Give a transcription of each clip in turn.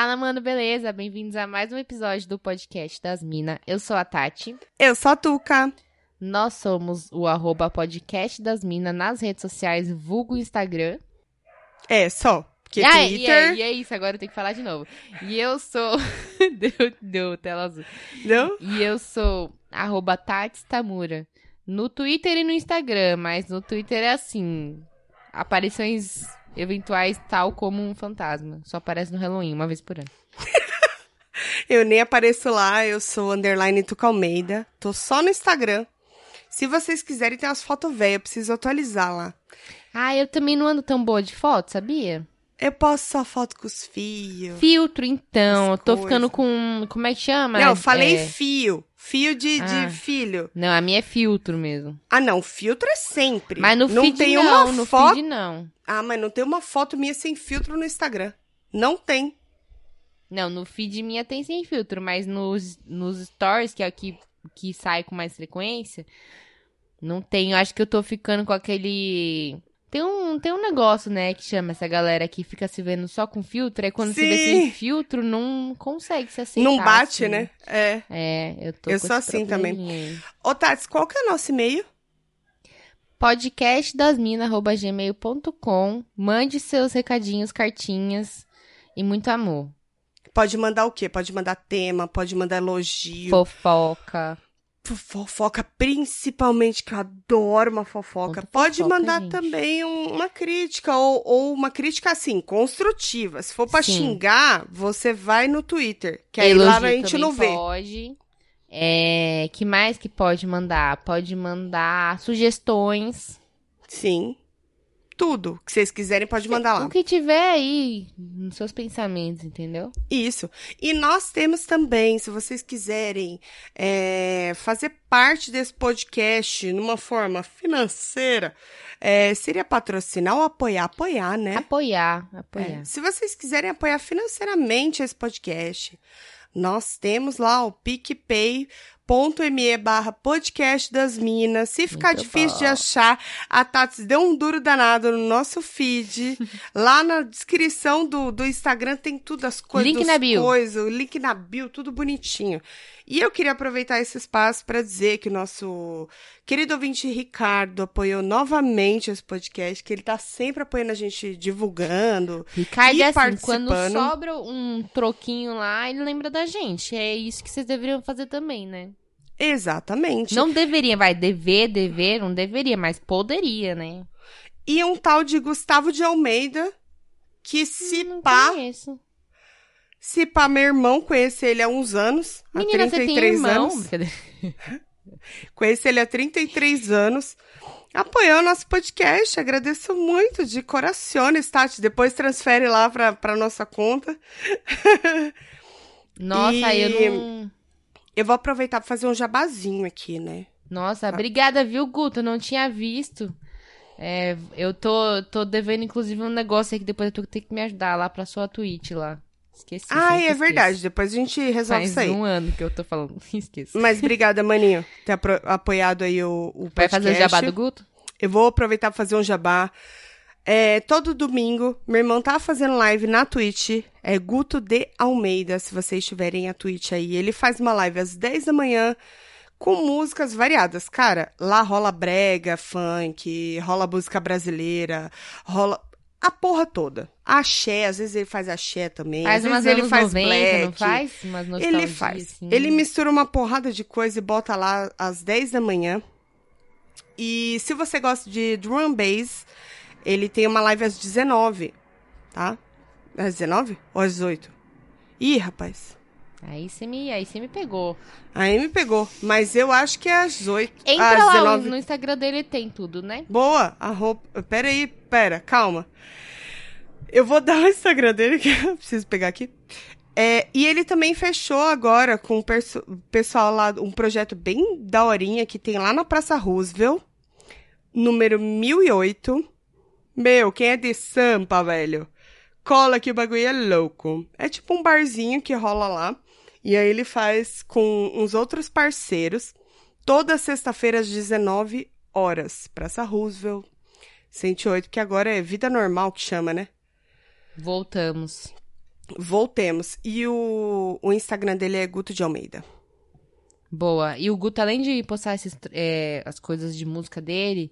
Fala, mano, beleza? Bem-vindos a mais um episódio do podcast das Minas. Eu sou a Tati. Eu sou a Tuca. Nós somos o arroba podcast das Minas nas redes sociais, vulgo Instagram. É, só. Porque ah, Twitter... E é, e é isso, agora eu tenho que falar de novo. E eu sou... deu, deu tela azul. Deu? E eu sou arroba Tati Tamura. No Twitter e no Instagram, mas no Twitter é assim... Aparições eventuais tal como um fantasma. Só aparece no Halloween, uma vez por ano. eu nem apareço lá, eu sou underline Tuca Almeida. Tô só no Instagram. Se vocês quiserem, tem umas fotos velhas, eu preciso atualizar lá. Ah, eu também não ando tão boa de foto, sabia? Eu posto só foto com os fios. Filtro, então. Eu tô coisa. ficando com. Como é que chama? Não, eu falei é... fio. Fio de, ah. de filho. Não, a minha é filtro mesmo. Ah, não. Filtro é sempre. Mas no não feed tem não, uma no foto... feed não. Ah, mas não tem uma foto minha sem filtro no Instagram. Não tem. Não, no feed minha tem sem filtro, mas nos, nos stories, que é o que, que sai com mais frequência, não tem. Eu acho que eu tô ficando com aquele tem um, tem um negócio, né, que chama essa galera que fica se vendo só com filtro, aí quando Sim. se vê sem filtro, não consegue se aceitar. Não bate, assim. né? É. É, eu tô Eu sou assim também. aí. Ô, Tati, qual que é o nosso e-mail? podcastdasmina.gmail.com Mande seus recadinhos, cartinhas e muito amor. Pode mandar o quê? Pode mandar tema, pode mandar elogio. Fofoca. Fofoca, principalmente, que eu adoro uma fofoca. Pode fofoca, mandar gente. também um- uma crítica, ou, ou uma crítica, assim, construtiva. Se for pra Sim. xingar, você vai no Twitter, que aí lá Elogio a gente não vê. Pode. É, que mais que pode mandar? Pode mandar sugestões. Sim. Tudo que vocês quiserem, pode mandar lá. O que tiver aí nos seus pensamentos, entendeu? Isso. E nós temos também, se vocês quiserem é, fazer parte desse podcast numa forma financeira, é, seria patrocinar ou apoiar? Apoiar, né? Apoiar, É, apoiar. Se vocês quiserem apoiar financeiramente esse podcast, nós temos lá o picpay.me barra podcast das minas. Se ficar Muito difícil de bom. achar, a Tati deu um duro danado no nosso feed. lá na descrição do, do Instagram tem tudo, as coisas. Link na bio. Coisas, o link na bio, tudo bonitinho. E eu queria aproveitar esse espaço para dizer que o nosso querido ouvinte Ricardo apoiou novamente esse podcast, que ele tá sempre apoiando a gente, divulgando. Ricardo E é assim, quando sobra um troquinho lá, ele lembra da gente. É isso que vocês deveriam fazer também, né? Exatamente. Não deveria, vai, dever, dever, não deveria, mas poderia, né? E um tal de Gustavo de Almeida, que se Não pá, conheço. se pá, meu irmão, conhece ele há uns anos, Menina, há você tem 33 irmão? anos. Conheci ele há 33 anos. Apoiou o nosso podcast. Agradeço muito de corações, Tati. Depois transfere lá pra, pra nossa conta. Nossa, E- eu não... Eu vou aproveitar pra fazer um jabazinho aqui, né? Nossa, obrigada, viu, Guto? Não tinha visto. É, eu tô, tô devendo, inclusive, um negócio aí que depois tu tem que me ajudar lá pra sua Twitch lá. Esqueci. Ah, é esqueço. verdade. Depois a gente resolve Faz isso aí. um ano que eu tô falando. Esqueço. Mas obrigada, maninho, por ter apoiado aí o, o podcast. Vai fazer o jabá do Guto? Eu vou aproveitar pra fazer um jabá. É, todo domingo, meu irmão tá fazendo live na Twitch. É Guto de Almeida, se vocês tiverem a Twitch aí. Ele faz uma live às 10 da manhã com músicas variadas. Cara, lá rola brega, funk, rola música brasileira, rola a porra toda. Axé, às vezes ele faz axé também. Faz às umas vezes ele faz 90, black. não faz? Umas Ele faz. assim. Ele mistura uma porrada de coisa e bota lá às 10 da manhã. E se você gosta de drum bass, ele tem uma live às 19, tá? Às 19 ou às 18? Ih, rapaz. Aí você me, aí você me pegou. Aí me pegou. Mas eu acho que é às 8. Entra às lá, 19. no Instagram dele tem tudo, né? Boa, a roupa. Pera aí, pera, calma. Eu vou dar o Instagram dele, que eu preciso pegar aqui. É, e ele também fechou agora com o perso- pessoal lá, um projeto bem daorinha que tem lá na Praça Roosevelt, número 1008. Meu, quem é de Sampa, velho? Cola que o bagulho é louco. É tipo um barzinho que rola lá. E aí ele faz com uns outros parceiros, toda sexta-feira às 19 horas. Praça Roosevelt, 108, que agora é vida normal que chama, né? Voltamos. Voltemos. E o, o Instagram dele é Guto de Almeida. Boa. E o Guto, além de postar esses, é, as coisas de música dele,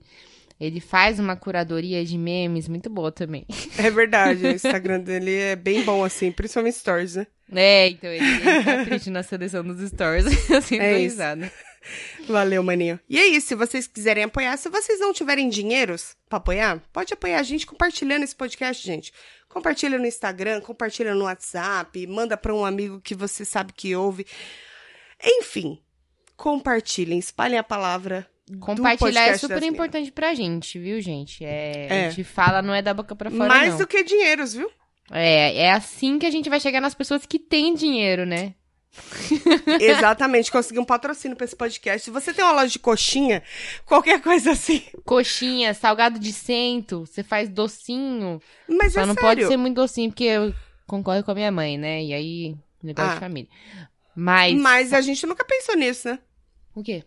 ele faz uma curadoria de memes muito boa também. É verdade, o Instagram dele é bem bom, assim, principalmente stories, né? É, então ele, ele capricha na seleção dos stories. assim, É risada. Valeu, maninho. E é isso, se vocês quiserem apoiar, se vocês não tiverem dinheiros pra apoiar, pode apoiar a gente compartilhando esse podcast, gente. Compartilha no Instagram, compartilha no WhatsApp, manda pra um amigo que você sabe que ouve. Enfim, compartilhem, espalhem a palavra. Compartilhar é super importante pra gente, viu, gente? É, É. A gente fala, não é da boca pra fora, Mais não. do que dinheiros, viu? É, é assim que a gente vai chegar nas pessoas que têm dinheiro, né? Exatamente, consegui um patrocínio pra esse podcast. Se você tem uma loja de coxinha, qualquer coisa assim. Coxinha, salgado de cento, você faz docinho. Mas Só é não sério. pode ser muito docinho, porque eu concordo com a minha mãe, né? E aí, negócio Ah. de família. Mas. Mas a gente nunca pensou nisso, né? O quê?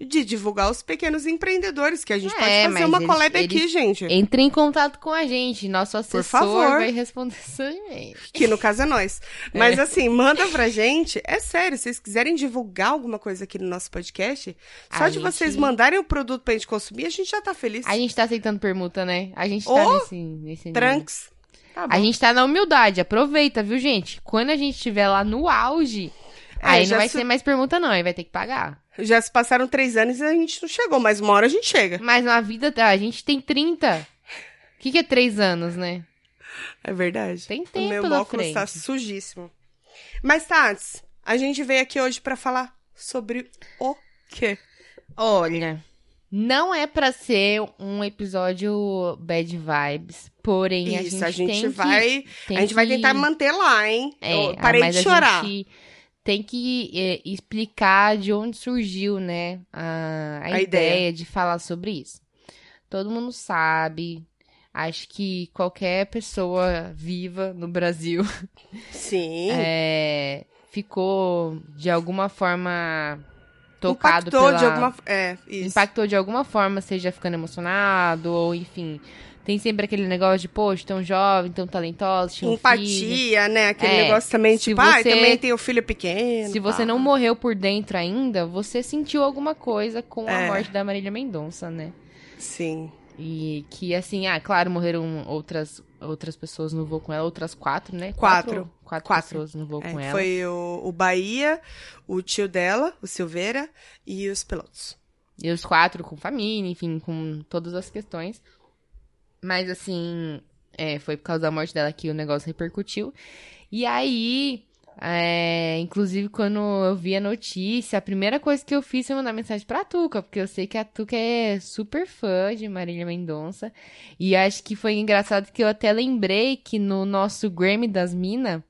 De divulgar os pequenos empreendedores, que a gente É, pode fazer uma eles- collab aqui, gente. Entre em contato com a gente. Nosso assessor favor. vai responder seu e-mail. Que no caso é nós. É. Mas assim, manda pra gente. É sério, se vocês quiserem divulgar alguma coisa aqui no nosso podcast, só A de gente- vocês mandarem o produto pra gente consumir, a gente já tá feliz. A gente tá aceitando permuta, né? A gente tá nesse, nesse. Tranks. Tá. A gente tá na humildade. Aproveita, viu, gente? Quando a gente estiver lá no auge, É, aí não vai su- ser mais permuta, não. Aí vai ter que pagar. Já se passaram três anos e a gente não chegou, mas uma hora a gente chega. Mas na vida, a gente tem 30. O que, que é três anos, né? É verdade. Tem O tempo meu pela óculos frente. tá sujíssimo. Mas, Tats, a gente veio aqui hoje pra falar sobre o quê? Olha, não é pra ser um episódio bad vibes, porém a Isso, gente, a gente vai. que, a gente vai que- tentar manter lá, hein? É, Eu ah, parei mas de a chorar. gente tem que é, explicar de onde surgiu, né, a, a, A ideia. ideia. de falar sobre isso. Todo mundo sabe. Acho que qualquer pessoa viva no Brasil Sim. é, ficou de alguma forma tocado Impactou pela... de alguma É, isso. impactou de alguma forma, seja ficando emocionado, ou enfim. Tem sempre aquele negócio de, poxa, tão jovem, tão talentosa, tinha um filho. Empatia, né? Aquele É, negócio também, tipo, você- também tem o filho pequeno. Se você não morreu por dentro ainda, você sentiu alguma coisa com a É. morte da Marília Mendonça, né? Sim. E que, assim, ah, claro, morreram outras, outras pessoas no voo com ela, outras quatro, né? Quatro. Quatro, Quatro. pessoas no voo É, com ela. foi o, o Bahia, o tio dela, o Silveira, e os pilotos. E os quatro com família, enfim, com todas as questões. Mas, assim, é, foi por causa da morte dela que o negócio repercutiu. E aí, é, inclusive, quando eu vi a notícia, a primeira coisa que eu fiz foi mandar mensagem pra Tuca, porque eu sei que a Tuca é super fã de Marília Mendonça. E acho que foi engraçado que eu até lembrei que no nosso Grammy das Minas,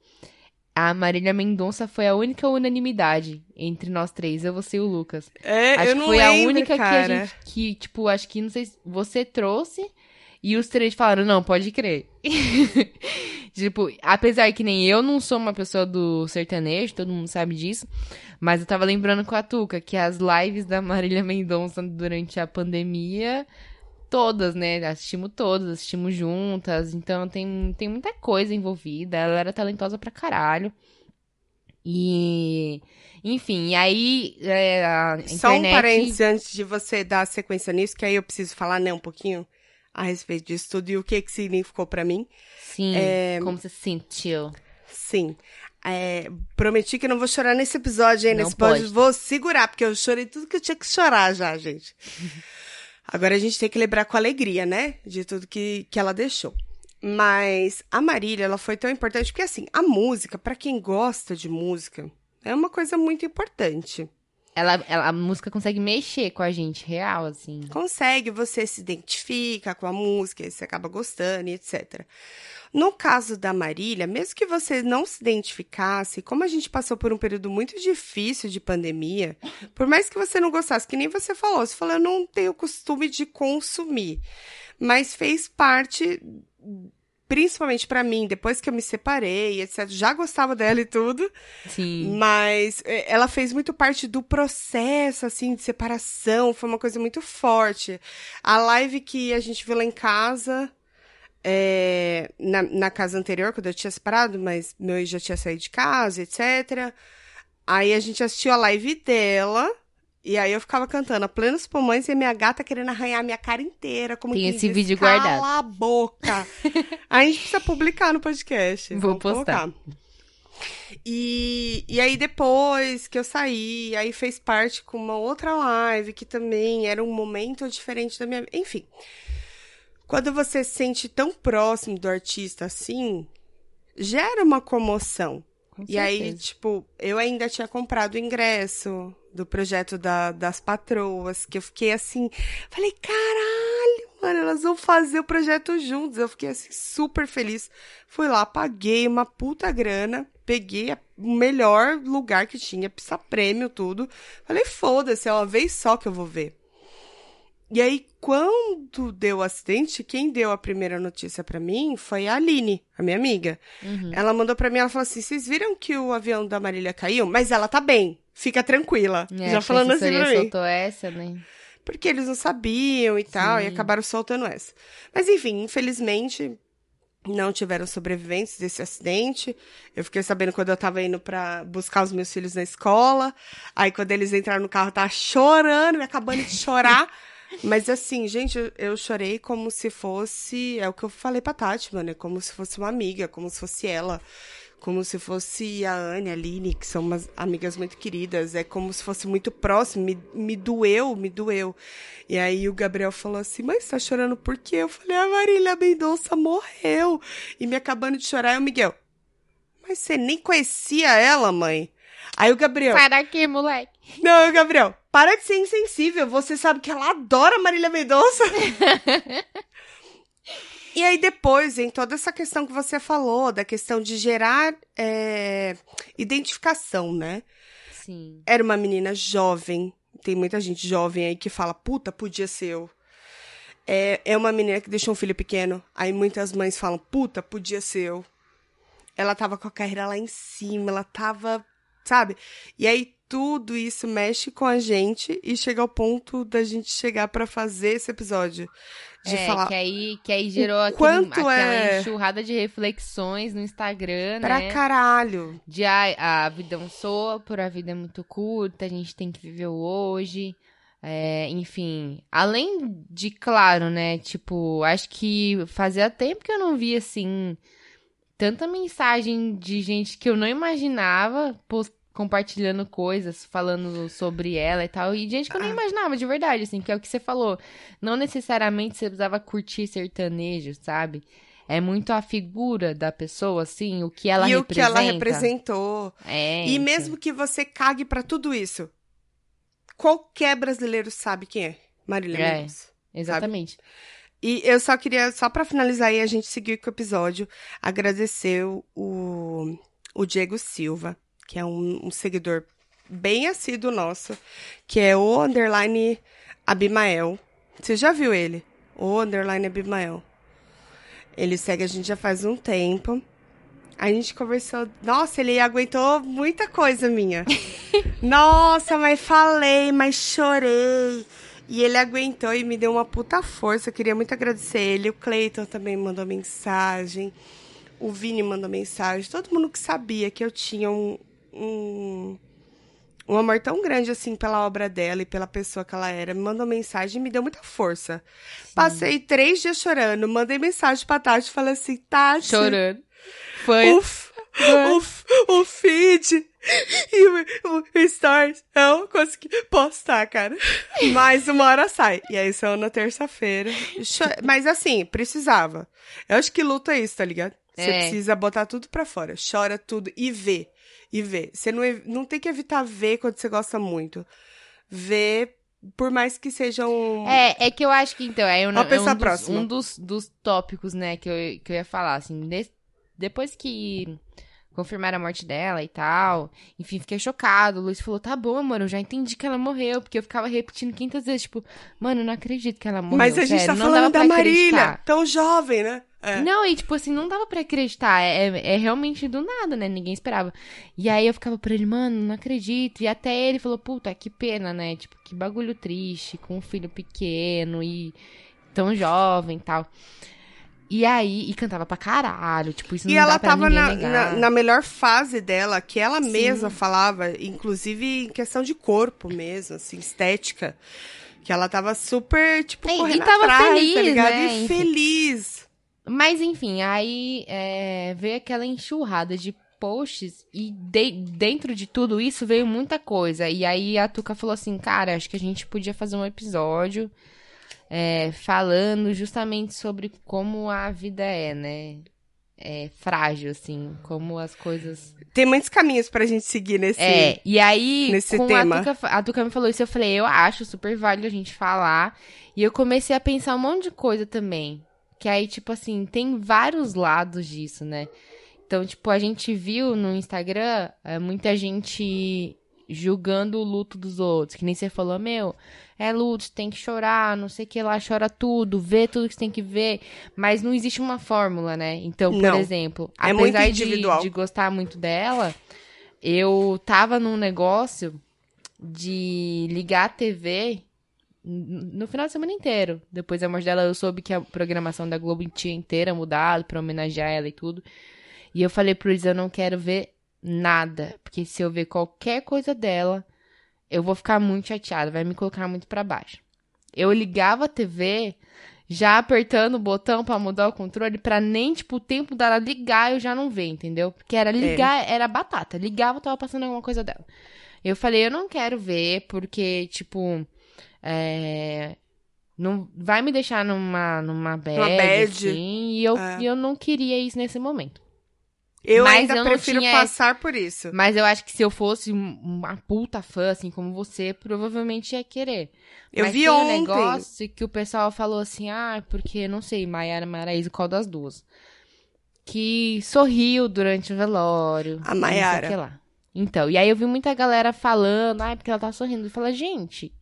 a Marília Mendonça foi a única unanimidade entre nós três, eu, você e o Lucas. É, Acho eu que não foi a única que a cara. gente, que, tipo, acho que, não sei, se você trouxe e os três falaram, não, pode crer. tipo, apesar que nem eu não sou uma pessoa do sertanejo, todo mundo sabe disso, mas eu tava lembrando com a Tuca que as lives da Marília Mendonça durante a pandemia, todas, né, assistimos todas, assistimos juntas, então tem, tem muita coisa envolvida, ela era talentosa pra caralho. E... Enfim, e aí é, a Só um internet... parênteses antes de você dar sequência nisso, que aí eu preciso falar, né, um pouquinho a respeito disso tudo e o que que significou pra mim. Sim, É, como você se sentiu? Sim. É, prometi que não vou chorar nesse episódio, hein? Não nesse episódio pode. vou segurar, porque eu chorei tudo que eu tinha que chorar já, gente. Agora a gente tem que lembrar com alegria, né? De tudo que, que ela deixou. Mas a Marília, ela foi tão importante porque, assim, a música, pra quem gosta de música, é uma coisa muito importante. Ela, ela- a música consegue mexer com a gente, real, assim. Consegue, você se identifica com a música, você acaba gostando etc. No caso da Marília, mesmo que você não se identificasse, como a gente passou por um período muito difícil de pandemia, por mais que você não gostasse, que nem você falou, você falou, eu não tenho costume de consumir, mas fez parte, principalmente pra mim, depois que eu me separei, etc. Já gostava dela e tudo, Sim. mas é, ela fez muito parte do processo, assim, de separação. Foi uma coisa muito forte. A live que a gente viu lá em casa é, na, na casa anterior, quando eu tinha separado, mas meu ex já tinha saído de casa, etc. Aí a gente assistiu a live dela. E aí eu ficava cantando a plenos pulmões e a minha gata querendo arranhar minha cara inteira. Como Tem esse diz, vídeo Cala guardado." a boca. a gente precisa publicar no podcast. Vou Vamos postar. colocar. E, e aí depois que eu saí, aí fez parte com uma outra live que também era um momento diferente da minha vida. Enfim. Quando você se sente tão próximo do artista assim, gera uma comoção. Com E aí, tipo, eu ainda tinha comprado o ingresso do projeto da- das patroas, que eu fiquei assim, falei, caralho, mano, elas vão fazer o projeto juntos. Eu fiquei assim, super feliz. Fui lá, paguei uma puta grana, peguei o melhor lugar que tinha, pista prêmio, tudo. Falei, foda-se, é uma vez só que eu vou ver. E aí, quando deu o acidente, quem deu a primeira notícia pra mim foi a Aline, a minha amiga. Uhum. Ela mandou pra mim, ela falou assim: vocês viram que o avião da Marília caiu? Mas ela tá bem, fica tranquila. É, Já falando assim pra mim. soltou essa, né? Porque eles não sabiam e tal, e Sim. acabaram soltando essa. Mas enfim, infelizmente, não tiveram sobreviventes desse acidente. Eu fiquei sabendo quando eu tava indo pra buscar os meus filhos na escola. Aí quando eles entraram no carro, eu tava chorando, me acabando de chorar. Mas assim, gente, eu, eu chorei como se fosse. É o que eu falei pra Tati, mano. É como se fosse uma amiga, como se fosse ela. Como se fosse a Anne, a Aline, que são umas amigas muito queridas. É como se fosse muito próximo. Me, me doeu, me doeu. E aí o Gabriel falou assim: Mas você tá chorando por quê? Eu falei: A Marília Mendonça morreu. E me acabando de chorar. O Miguel: Mas você nem conhecia ela, mãe? Aí o Gabriel: Sai daqui, moleque. Não, Gabriel, para de ser insensível. Você sabe que ela adora Marília Mendonça. e aí depois vem toda essa questão que você falou, da questão de gerar é, identificação, né? Sim. Era uma menina jovem. Tem muita gente jovem aí que fala, puta, podia ser eu. É, é uma menina que deixou um filho pequeno. Aí muitas mães falam, puta, podia ser eu. Ela tava com a carreira lá em cima, ela tava, sabe? E aí tudo isso mexe com a gente e chega ao ponto da gente chegar pra fazer esse episódio. De é, falar que aí, que aí gerou aquele, quanto aquela é- enxurrada de reflexões no Instagram, pra né? caralho. De a vida é um sopro, a vida é muito curta, a gente tem que viver hoje. É, enfim, além de, claro, né? Tipo, acho que fazia tempo que eu não via, assim, tanta mensagem de gente que eu não imaginava pos- compartilhando coisas, falando sobre ela e tal. E gente que eu nem imaginava, de verdade, assim, que é o que você falou. Não necessariamente você precisava curtir sertanejo, sabe? É muito a figura da pessoa, assim, o que ela e representa. o que ela representou. É, E então. mesmo que você cague pra tudo isso, qualquer brasileiro sabe quem é Marília É. Mendonça. Exatamente. E eu só queria, só pra finalizar aí, a gente seguir com o episódio, agradecer o, o Diego Silva, que é um, um seguidor bem assíduo nosso, que é o underline Abimael. Você já viu ele? O underline Abimael. Ele segue a gente já faz um tempo. A gente conversou. Nossa, ele aguentou muita coisa minha. Nossa, mas falei, mas chorei. E ele aguentou e me deu uma puta força. Eu queria muito agradecer ele. O Cleiton também mandou mensagem. O Vini mandou mensagem. Todo mundo que sabia que eu tinha um, um, um amor tão grande assim pela obra dela e pela pessoa que ela era, me mandou mensagem e me deu muita força. Passei três dias chorando. Mandei mensagem pra Tati e falei assim: Tati. Chorando. Foi. Uf, uf, o feed e o, o, stories. Eu consegui postar, cara. Mais uma hora sai. E aí saiu na terça-feira. Mas assim, precisava. Eu acho que luta é isso, tá ligado? Você É. precisa botar tudo pra fora. Chora tudo e vê. E vê. Você não, não tem que evitar ver quando você gosta muito. Vê, por mais que seja um. É, é que eu acho que, então, é, um, é um, dos, um dos, dos tópicos, né, que eu, que eu ia falar, assim, de- depois que confirmaram a morte dela e tal, enfim, fiquei chocado, o Luiz falou, tá bom, mano, eu já entendi que ela morreu, porque eu ficava repetindo 500 vezes, tipo, mano, não acredito que ela morreu, Mas a gente sério, tá falando da Marília, acreditar. tão jovem, né? É. Não, e tipo assim, não dava pra acreditar. É, é realmente do nada, né? Ninguém esperava. E aí eu ficava pra ele, mano, não acredito. E até ele falou, puta, que pena, né? Tipo, que bagulho triste, com um filho pequeno e tão jovem e tal. E aí, e cantava pra caralho, tipo, isso não E ela tava na, na, na melhor fase dela, que ela Sim. mesma falava, inclusive em questão de corpo mesmo, assim, estética. Que ela tava super, tipo, E- e correndo tava atrás, tá feliz, ligado? né? E feliz. Mas enfim, aí é, veio aquela enxurrada de posts e de- dentro de tudo isso veio muita coisa. E aí a Tuca falou assim, cara, acho que a gente podia fazer um episódio é, falando justamente sobre como a vida é, né? É frágil, assim, como as coisas Tem muitos caminhos pra gente seguir nesse. É, e aí, nesse tema. A, Tuca, a Tuca me falou isso, eu falei, eu acho super válido a gente falar. E eu comecei a pensar um monte de coisa também. Que aí, tipo assim, tem vários lados disso, né? Então, tipo, a gente viu no Instagram é, muita gente julgando o luto dos outros. Que nem você falou, meu, é luto, você tem que chorar, não sei o que lá, chora tudo, vê tudo que você tem que ver. Mas não existe uma fórmula, né? Então, por Não. exemplo, É apesar de, de gostar muito dela, eu tava num negócio de ligar a TV no final de semana inteiro. Depois da morte dela, eu soube que a programação da Globo tinha inteira mudado pra homenagear ela e tudo. E eu falei pro eles, eu não quero ver nada. Porque se eu ver qualquer coisa dela, eu vou ficar muito chateada, vai me colocar muito pra baixo. Eu ligava a TV já apertando o botão pra mudar o controle, pra nem, tipo, o tempo dela ligar eu já não ver, entendeu? Porque era ligar, era batata. Ligava, tava passando alguma coisa dela. Eu falei, eu não quero ver, porque, tipo, é, não vai me deixar numa, numa bad, bad. assim, e eu, É. e eu não queria isso nesse momento. Eu Mas ainda eu prefiro tinha passar por isso. Mas eu acho que se eu fosse um- uma puta fã, assim como você, provavelmente ia querer. Eu Mas vi tem ontem. um negócio que o pessoal falou assim, ah, porque, não sei, Maiara Maraíza, qual das duas? Que sorriu durante o velório. A Maiara. lá. Então, e aí eu vi muita galera falando, ah, porque ela tá sorrindo. E fala, gente,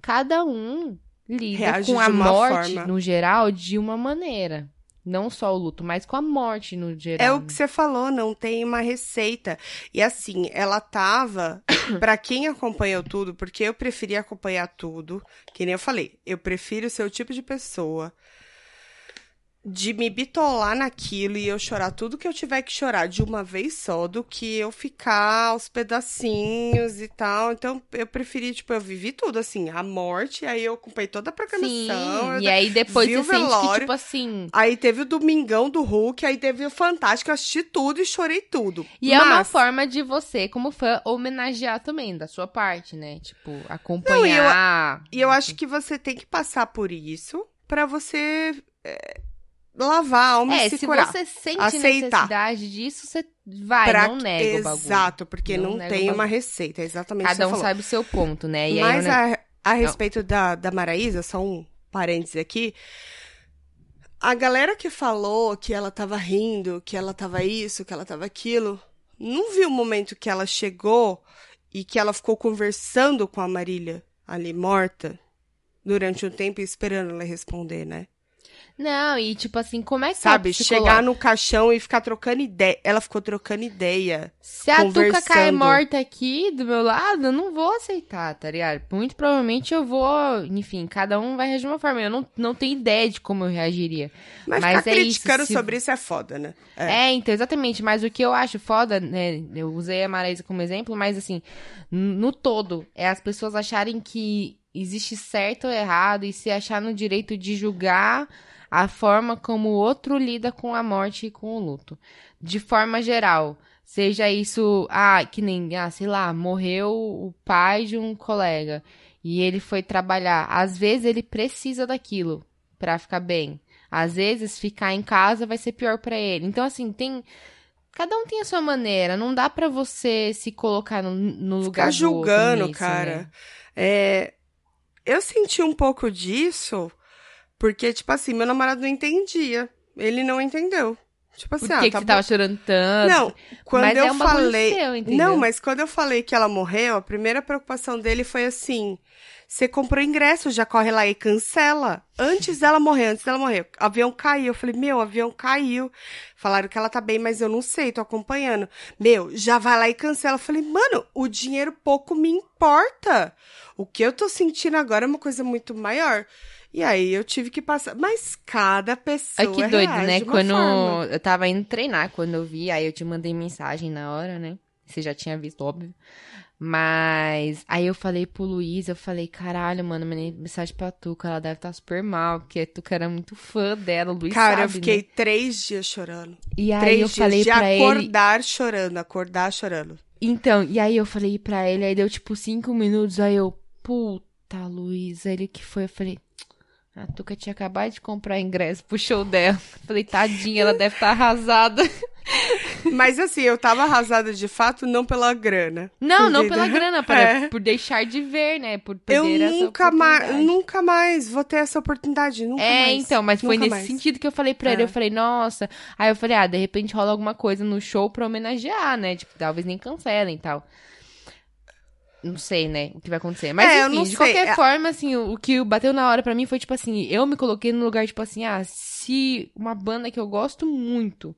cada um lida Reage com a morte, forma. no geral, de uma maneira. Não só o luto, mas com a morte no geral. É o que você falou, não tem uma receita. E assim, ela tava, Pra quem acompanhou tudo, porque eu preferia acompanhar tudo, que nem eu falei, eu prefiro ser o tipo de pessoa de me bitolar naquilo e eu chorar tudo que eu tiver que chorar de uma vez só, do que eu ficar aos pedacinhos e tal. Então, eu preferi, tipo, eu vivi tudo, assim, a morte, aí eu acompanhei toda a programação. eu Sim, e aí depois você o que, velório. tipo assim, Aí teve o Domingão do Hulk, aí teve o Fantástico, eu assisti tudo e chorei tudo. E é uma Mas- forma de você, como fã, homenagear também, da sua parte, né? Tipo, acompanhar. E eu acho que você tem que passar por isso pra você é, lavar a alma É, e se, se curar. você sente Aceitar. necessidade disso, você vai, Pra- não nega o bagulho. Exato, porque Não não, tem uma receita, é exatamente Cada um falou. sabe o seu ponto, né? E Mas aí, a, a respeito da, da Maraísa, só um parênteses aqui. A galera que falou que ela tava rindo, que ela tava isso, que ela tava aquilo, não viu o momento que ela chegou e que ela ficou conversando com a Marília ali morta durante um tempo e esperando ela responder, né? Não, e tipo assim, como é que Sabe, é o chegar no caixão e ficar trocando ideia. Ela ficou trocando ideia. Se a Tuca cai conversando. morta aqui do meu lado, eu não vou aceitar, tá ligado? Muito provavelmente eu vou. Enfim, cada um vai reagir de uma forma. Eu não, não tenho ideia de como eu reagiria. Mas, Mas ficar é isso, criticando se- sobre isso é foda, né? É. então, exatamente. Mas o que eu acho foda, né? Eu usei a Maraísa como exemplo, mas assim, no todo, é as pessoas acharem que existe certo ou errado e se achar no direito de julgar a forma como o outro lida com a morte e com o luto. De forma geral. Seja isso, ah, que nem, ah, sei lá, morreu o pai de um colega e ele foi trabalhar. Às vezes ele precisa daquilo pra ficar bem. Às vezes ficar em casa vai ser pior pra ele. Então assim, tem cada um tem a sua maneira, não dá pra você se colocar no, no lugar Ficar do outro julgando, nisso, cara. né? É, eu senti um pouco disso, porque, tipo assim, meu namorado não entendia. Ele não entendeu. Tipo assim, Por ah, que, que tá você bom. tava chorando tanto? Não, quando Mas eu é um bagulho falei. seu, não, mas quando eu falei que ela morreu, a primeira preocupação dele foi assim: você comprou ingresso, já corre lá e cancela. Antes dela morrer, antes dela morrer. O avião caiu. Eu falei, meu, o avião caiu. Falaram que ela tá bem, mas eu não sei, tô acompanhando. Meu, já vai lá e cancela. Eu falei, mano, o dinheiro pouco me importa. O que eu tô sentindo agora é uma coisa muito maior. E aí eu tive que passar. Mas cada pessoa. Ai, que doido, né? Quando forma. eu tava indo treinar, quando eu vi, aí eu te mandei mensagem na hora, né? Você já tinha visto, óbvio. Mas aí eu falei pro Luiz, eu falei, caralho, mano, mandei mensagem pra Tuca, ela deve estar super mal, porque a Tuca era muito fã dela, o Luiz Cara, eu sabe, fiquei né? três dias chorando. E aí três eu dias falei de pra ele, acordar chorando, acordar chorando. Então, e aí eu falei pra ele, aí deu tipo cinco minutos, aí eu, puta, Luiz, aí ele que foi, eu falei, a Tuca tinha acabado de comprar ingresso pro show dela. Falei, tadinha, ela deve estar arrasada. Mas assim, eu tava arrasada de fato, não pela grana. Não, não pela grana, por, É. por deixar de ver, né? Por Eu perder essa nunca mais, nunca mais vou ter essa oportunidade, nunca É, mais. então, mas foi nesse mais. sentido que eu falei pra ele. É. Eu falei, nossa. Aí eu falei, ah, de repente rola alguma coisa no show pra homenagear, né? Tipo, talvez nem cancelem e tal. Não sei, né? O que vai acontecer. Mas, É, enfim, de sei. qualquer É- forma, assim, o, o que bateu na hora pra mim foi, tipo assim, eu me coloquei no lugar, tipo assim, ah, se uma banda que eu gosto muito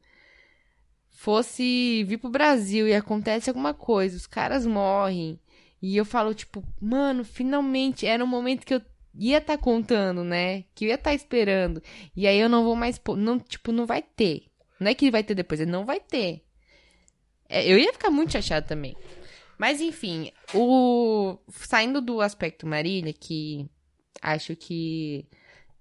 fosse vir pro Brasil e acontece alguma coisa, os caras morrem. E eu falo, tipo, mano, finalmente era um momento que eu ia estar contando, né? Que eu ia estar esperando. E aí eu não vou mais. Não, tipo, não vai ter. Não é que vai ter depois, é não vai ter. É, eu ia ficar muito chateado também. Mas enfim, o saindo do aspecto Marília, que acho que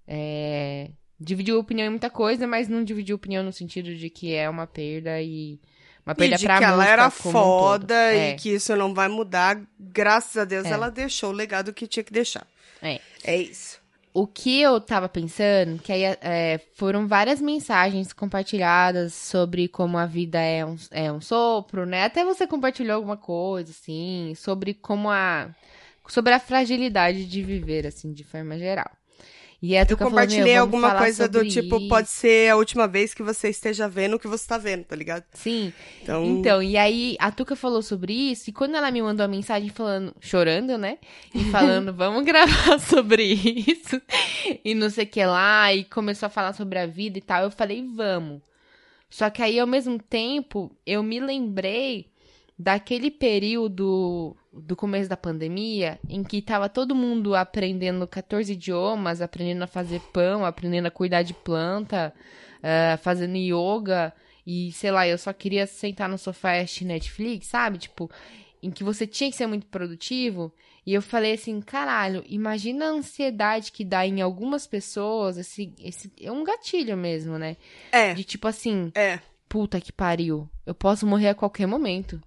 é, dividiu opinião em muita coisa, mas não dividiu opinião no sentido de que é uma perda e uma E perda de pra que ela era como um foda É. e que isso não vai mudar. Graças a Deus, É. ela deixou o legado que tinha que deixar. É. É isso. O que eu tava pensando, que aí é, foram várias mensagens compartilhadas sobre como a vida é um, é um sopro, né? Até você compartilhou alguma coisa, assim, sobre como a. sobre a fragilidade de viver, assim, de forma geral. E a Eu Tuca falou, compartilhei "Meu, vamos alguma coisa do tipo, isso." pode ser a última vez que você esteja vendo o que você tá vendo, tá ligado? Sim. Então, Então, e aí a Tuca falou sobre isso, e quando ela me mandou a mensagem falando, chorando, né? E falando, vamos gravar sobre isso, e não sei o que lá, e começou a falar sobre a vida e tal, eu falei, vamos. Só que aí, ao mesmo tempo, eu me lembrei daquele período do começo da pandemia, em que tava todo mundo aprendendo 14 idiomas, aprendendo a fazer pão, aprendendo a cuidar de planta, ah, fazendo yoga, e sei lá, eu só queria sentar no sofá e assistir Netflix, sabe? Tipo, em que você tinha que ser muito produtivo. E eu falei assim, caralho, imagina a ansiedade que dá em algumas pessoas, esse, esse é um gatilho mesmo, né? é, De tipo assim, é. puta que pariu, eu posso morrer a qualquer momento.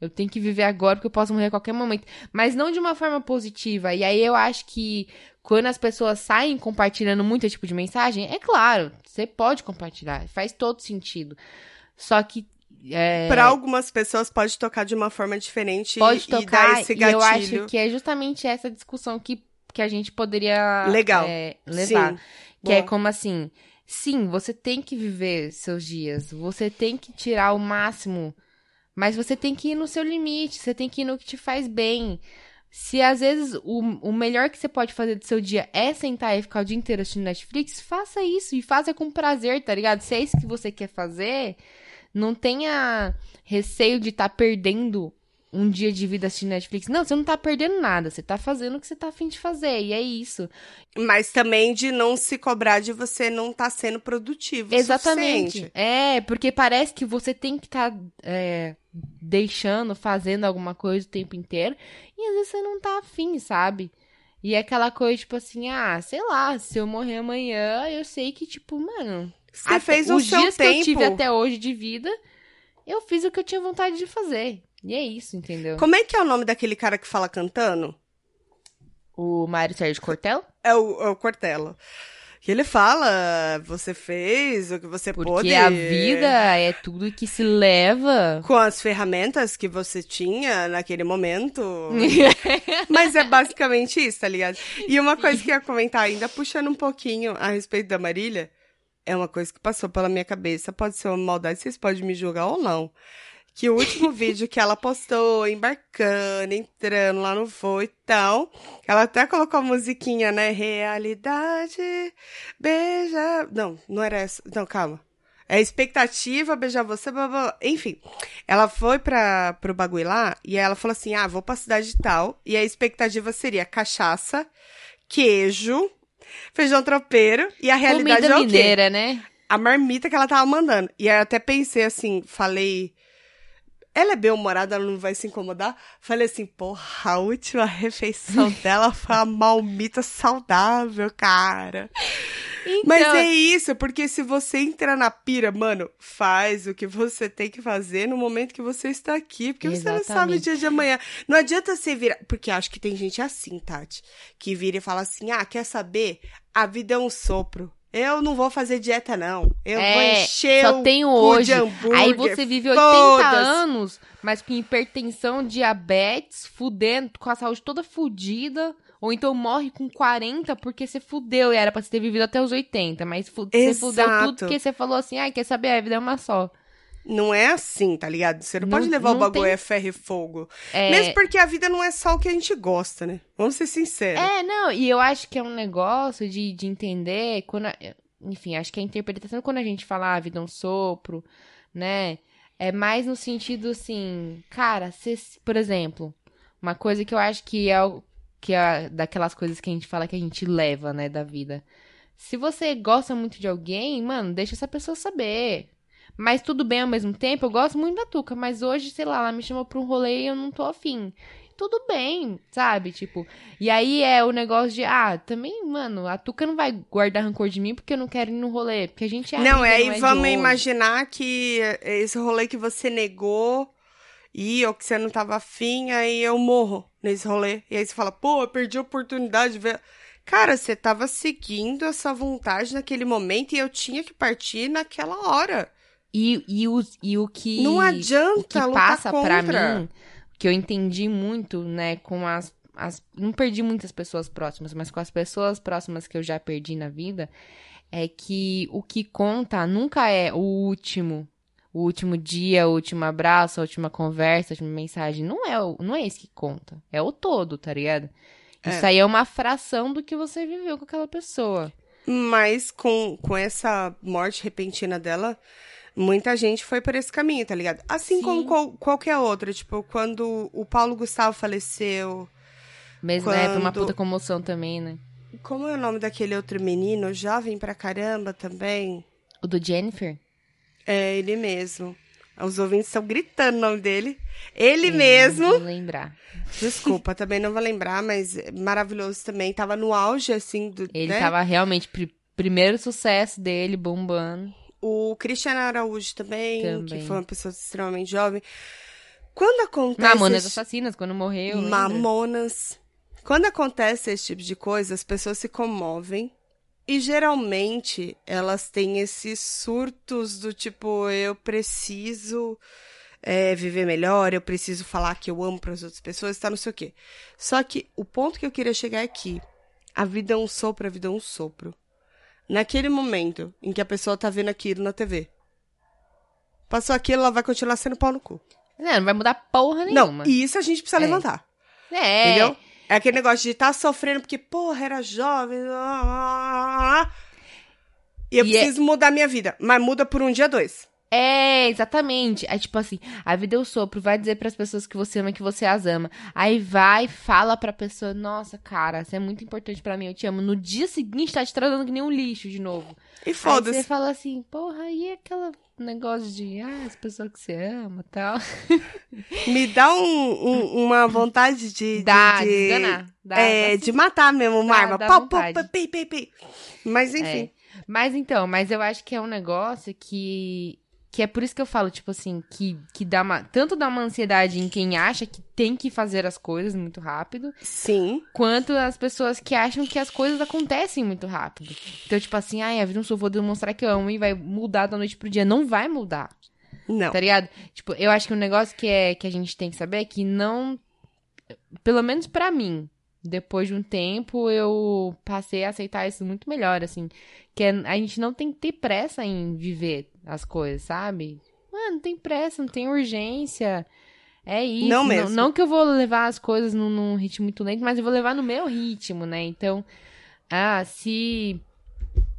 Eu tenho que viver agora porque eu posso morrer a qualquer momento. Mas não de uma forma positiva. E aí eu acho que quando as pessoas saem compartilhando muito esse tipo de mensagem, é claro, você pode compartilhar, faz todo sentido. Só que. É, Pra algumas pessoas pode tocar de uma forma diferente pode e, e tocar, dar esse e gatilho. eu acho que é justamente essa discussão que, que a gente poderia Legal. é, levar. Sim. Que é como assim, sim, você tem que viver seus dias, você tem que tirar o máximo, mas você tem que ir no seu limite, você tem que ir no que te faz bem. Se às vezes o, o melhor que você pode fazer do seu dia é sentar e ficar o dia inteiro assistindo Netflix, faça isso e faça com prazer, tá ligado? Se é isso que você quer fazer, não tenha receio de estar perdendo um dia de vida assistindo Netflix. Não, você não tá perdendo nada, você tá fazendo o que você tá afim de fazer, e é isso. Mas também de não se cobrar de você não estar sendo produtivo Exatamente. suficiente. É, porque parece que você tem que estar deixando, fazendo alguma coisa o tempo inteiro, e às vezes você não tá afim, sabe? E é aquela coisa, tipo assim, ah, sei lá, se eu morrer amanhã, eu sei que, tipo, mano. Você até- fez o os seu dias tempo. que eu tive até hoje de vida, eu fiz o que eu tinha vontade de fazer. E é isso, entendeu? Como é que é o nome daquele cara que fala cantando? O Mário Sérgio Cortella? É o, é o Cortella. Que ele fala, você fez o que você Porque pôde. a vida é tudo que se leva. Com as ferramentas que você tinha naquele momento. Mas é basicamente isso, tá ligado? E uma coisa que eu ia comentar ainda, puxando um pouquinho a respeito da Marília, é uma coisa que passou pela minha cabeça, pode ser uma maldade, vocês podem me julgar ou não. Que o último vídeo que ela postou, embarcando, entrando lá no voo e tal, ela até colocou a musiquinha, né? Realidade, beija. Não, não era essa. Não, calma. É expectativa, beijar você, blá, blá, blá. enfim. Ela foi pra, pro bagulho lá e ela falou assim: ah, vou pra cidade tal. E a expectativa seria cachaça, queijo, feijão tropeiro. E a realidade Comida é o quê? mineira, né? A marmita que ela tava mandando. E aí eu até pensei assim, falei. Ela é bem-humorada, ela não vai se incomodar. Falei assim, porra, a última refeição dela foi uma malmita saudável, cara. Então, Mas é isso, porque se você entrar na pira, mano, faz o que você tem que fazer no momento que você está aqui, porque você não sabe o Exatamente. dia de amanhã. Não adianta você virar, porque acho que tem gente assim, Tati, que vira e fala assim: "Ah, quer saber? A vida é um sopro. Eu não vou fazer dieta não. Eu vou É, encher só o tenho cu hoje. Aí você vive 80 foda-se." anos, mas com hipertensão, diabetes, fudendo, com a saúde toda fudida. Ou então morre com 40 porque você fudeu e era pra você ter vivido até os 80. Mas fu você fudeu Exato. tudo porque você falou assim, ai, quer saber? A vida é uma só. Não é assim, tá ligado? Você não, Não- pode levar o não bagulho tem- é ferro e fogo. É, Mesmo porque a vida não é só o que a gente gosta, né? Vamos ser sinceros. É, não, e eu acho que é um negócio de, de entender quando. a- enfim, acho que a interpretação quando a gente fala ah, a vida é um sopro, né? É mais no sentido assim, cara, se, por exemplo, uma coisa que eu acho que é o que é daquelas coisas que a gente fala que a gente leva, né, da vida. Se você gosta muito de alguém, mano, deixa essa pessoa saber. Mas tudo bem ao mesmo tempo, eu gosto muito da Tuca, mas hoje, sei lá, ela me chamou pra um rolê e eu não tô afim. Tudo bem, sabe? Tipo, e aí é o negócio de, ah, também, mano, a Tuca não vai guardar rancor de mim porque eu não quero ir no rolê, porque a gente é Não, amiga, é aí é vamos imaginar que esse rolê que você negou e ou que você não tava afim, aí eu morro nesse rolê. E aí você fala, pô, eu perdi a oportunidade de ver. Cara, você tava seguindo essa vontade naquele momento e eu tinha que partir naquela hora. E, e, o, e o que. não o adianta que lutar passa pra mim, que eu entendi muito, né, com as, as. Não perdi muitas pessoas próximas, mas com as pessoas próximas que eu já perdi na vida, é que o que conta nunca é o último. O último dia, o último abraço, a última conversa, a última mensagem. Não é, o, não é esse que conta. É o todo, tá ligado? É. Isso aí é uma fração do que você viveu com aquela pessoa. Mas com, com essa morte repentina dela, muita gente foi por esse caminho, tá ligado? Assim Sim. como qual, qualquer outro. Tipo, quando o Paulo Gustavo faleceu. Mesmo, né? Foi uma Quando- puta comoção também, né? Como é o nome daquele outro menino? Jovem pra caramba também. O do Jennifer? É ele mesmo. Os ouvintes estão gritando o nome dele. Ele É, mesmo. Não vou lembrar. Desculpa, também não vou lembrar, mas maravilhoso também. Tava no auge, assim, do. Ele né? tava realmente pri- primeiro sucesso dele, bombando. O Cristiano Araújo também, Também. que foi uma pessoa extremamente jovem. Quando acontece. Mamonas Assassinas, quando morreu. lembra? Mamonas. Quando acontece esse tipo de coisa, as pessoas se comovem. E geralmente elas têm esses surtos do tipo, eu preciso é, viver melhor, eu preciso falar que eu amo para as outras pessoas, tá não sei o quê. Só que o ponto que eu queria chegar é que a vida é um sopro, a vida é um sopro. Naquele momento em que a pessoa tá vendo aquilo na TV. Passou aquilo, ela vai continuar sendo pau no cu. Não, não vai mudar porra Não, nenhuma. e isso a gente precisa É. levantar. É. Entendeu? É aquele negócio de estar sofrendo porque, porra, era jovem. ah, ah, ah, E eu E é- preciso mudar minha vida. Mas muda por um dia, dois. É, exatamente. É tipo assim, a vida é o sopro, vai dizer pras pessoas que você ama que você as ama. Aí vai, fala pra pessoa, nossa, cara, você é muito importante pra mim, eu te amo. No dia seguinte tá te tratando que nem um lixo de novo. E Aí você foda-se. fala assim, porra, e aquela negócio de, ah, as pessoas que você ama e tal. Me dá um- um- uma vontade de. de- Dá, de, desganar. Dá, é, dá de matar mesmo uma Dá- arma. dá Pau, pau, pau, pei, pei, pei. Mas enfim. Mas então, mas eu acho que é um negócio que. Que é por isso que eu falo, tipo assim, que, que dá uma. Tanto dá uma ansiedade em quem acha que tem que fazer as coisas muito rápido, Sim. quanto as pessoas que acham que as coisas acontecem muito rápido. Então, tipo assim, ai, a vida não só vou demonstrar que eu amo e vai mudar da noite pro dia. Não vai mudar. Não. Tá ligado? Tipo, eu acho que um negócio que, é, que a gente tem que saber é que não. Pelo menos pra mim, depois de um tempo, eu passei a aceitar isso muito melhor, assim. Que é- a gente não tem que ter pressa em viver as coisas, sabe? Mano, não tem pressa, não tem urgência. É isso. Não mesmo. Não, que eu vou levar as coisas num, num ritmo muito lento, mas eu vou levar no meu ritmo, né? Então, ah, se.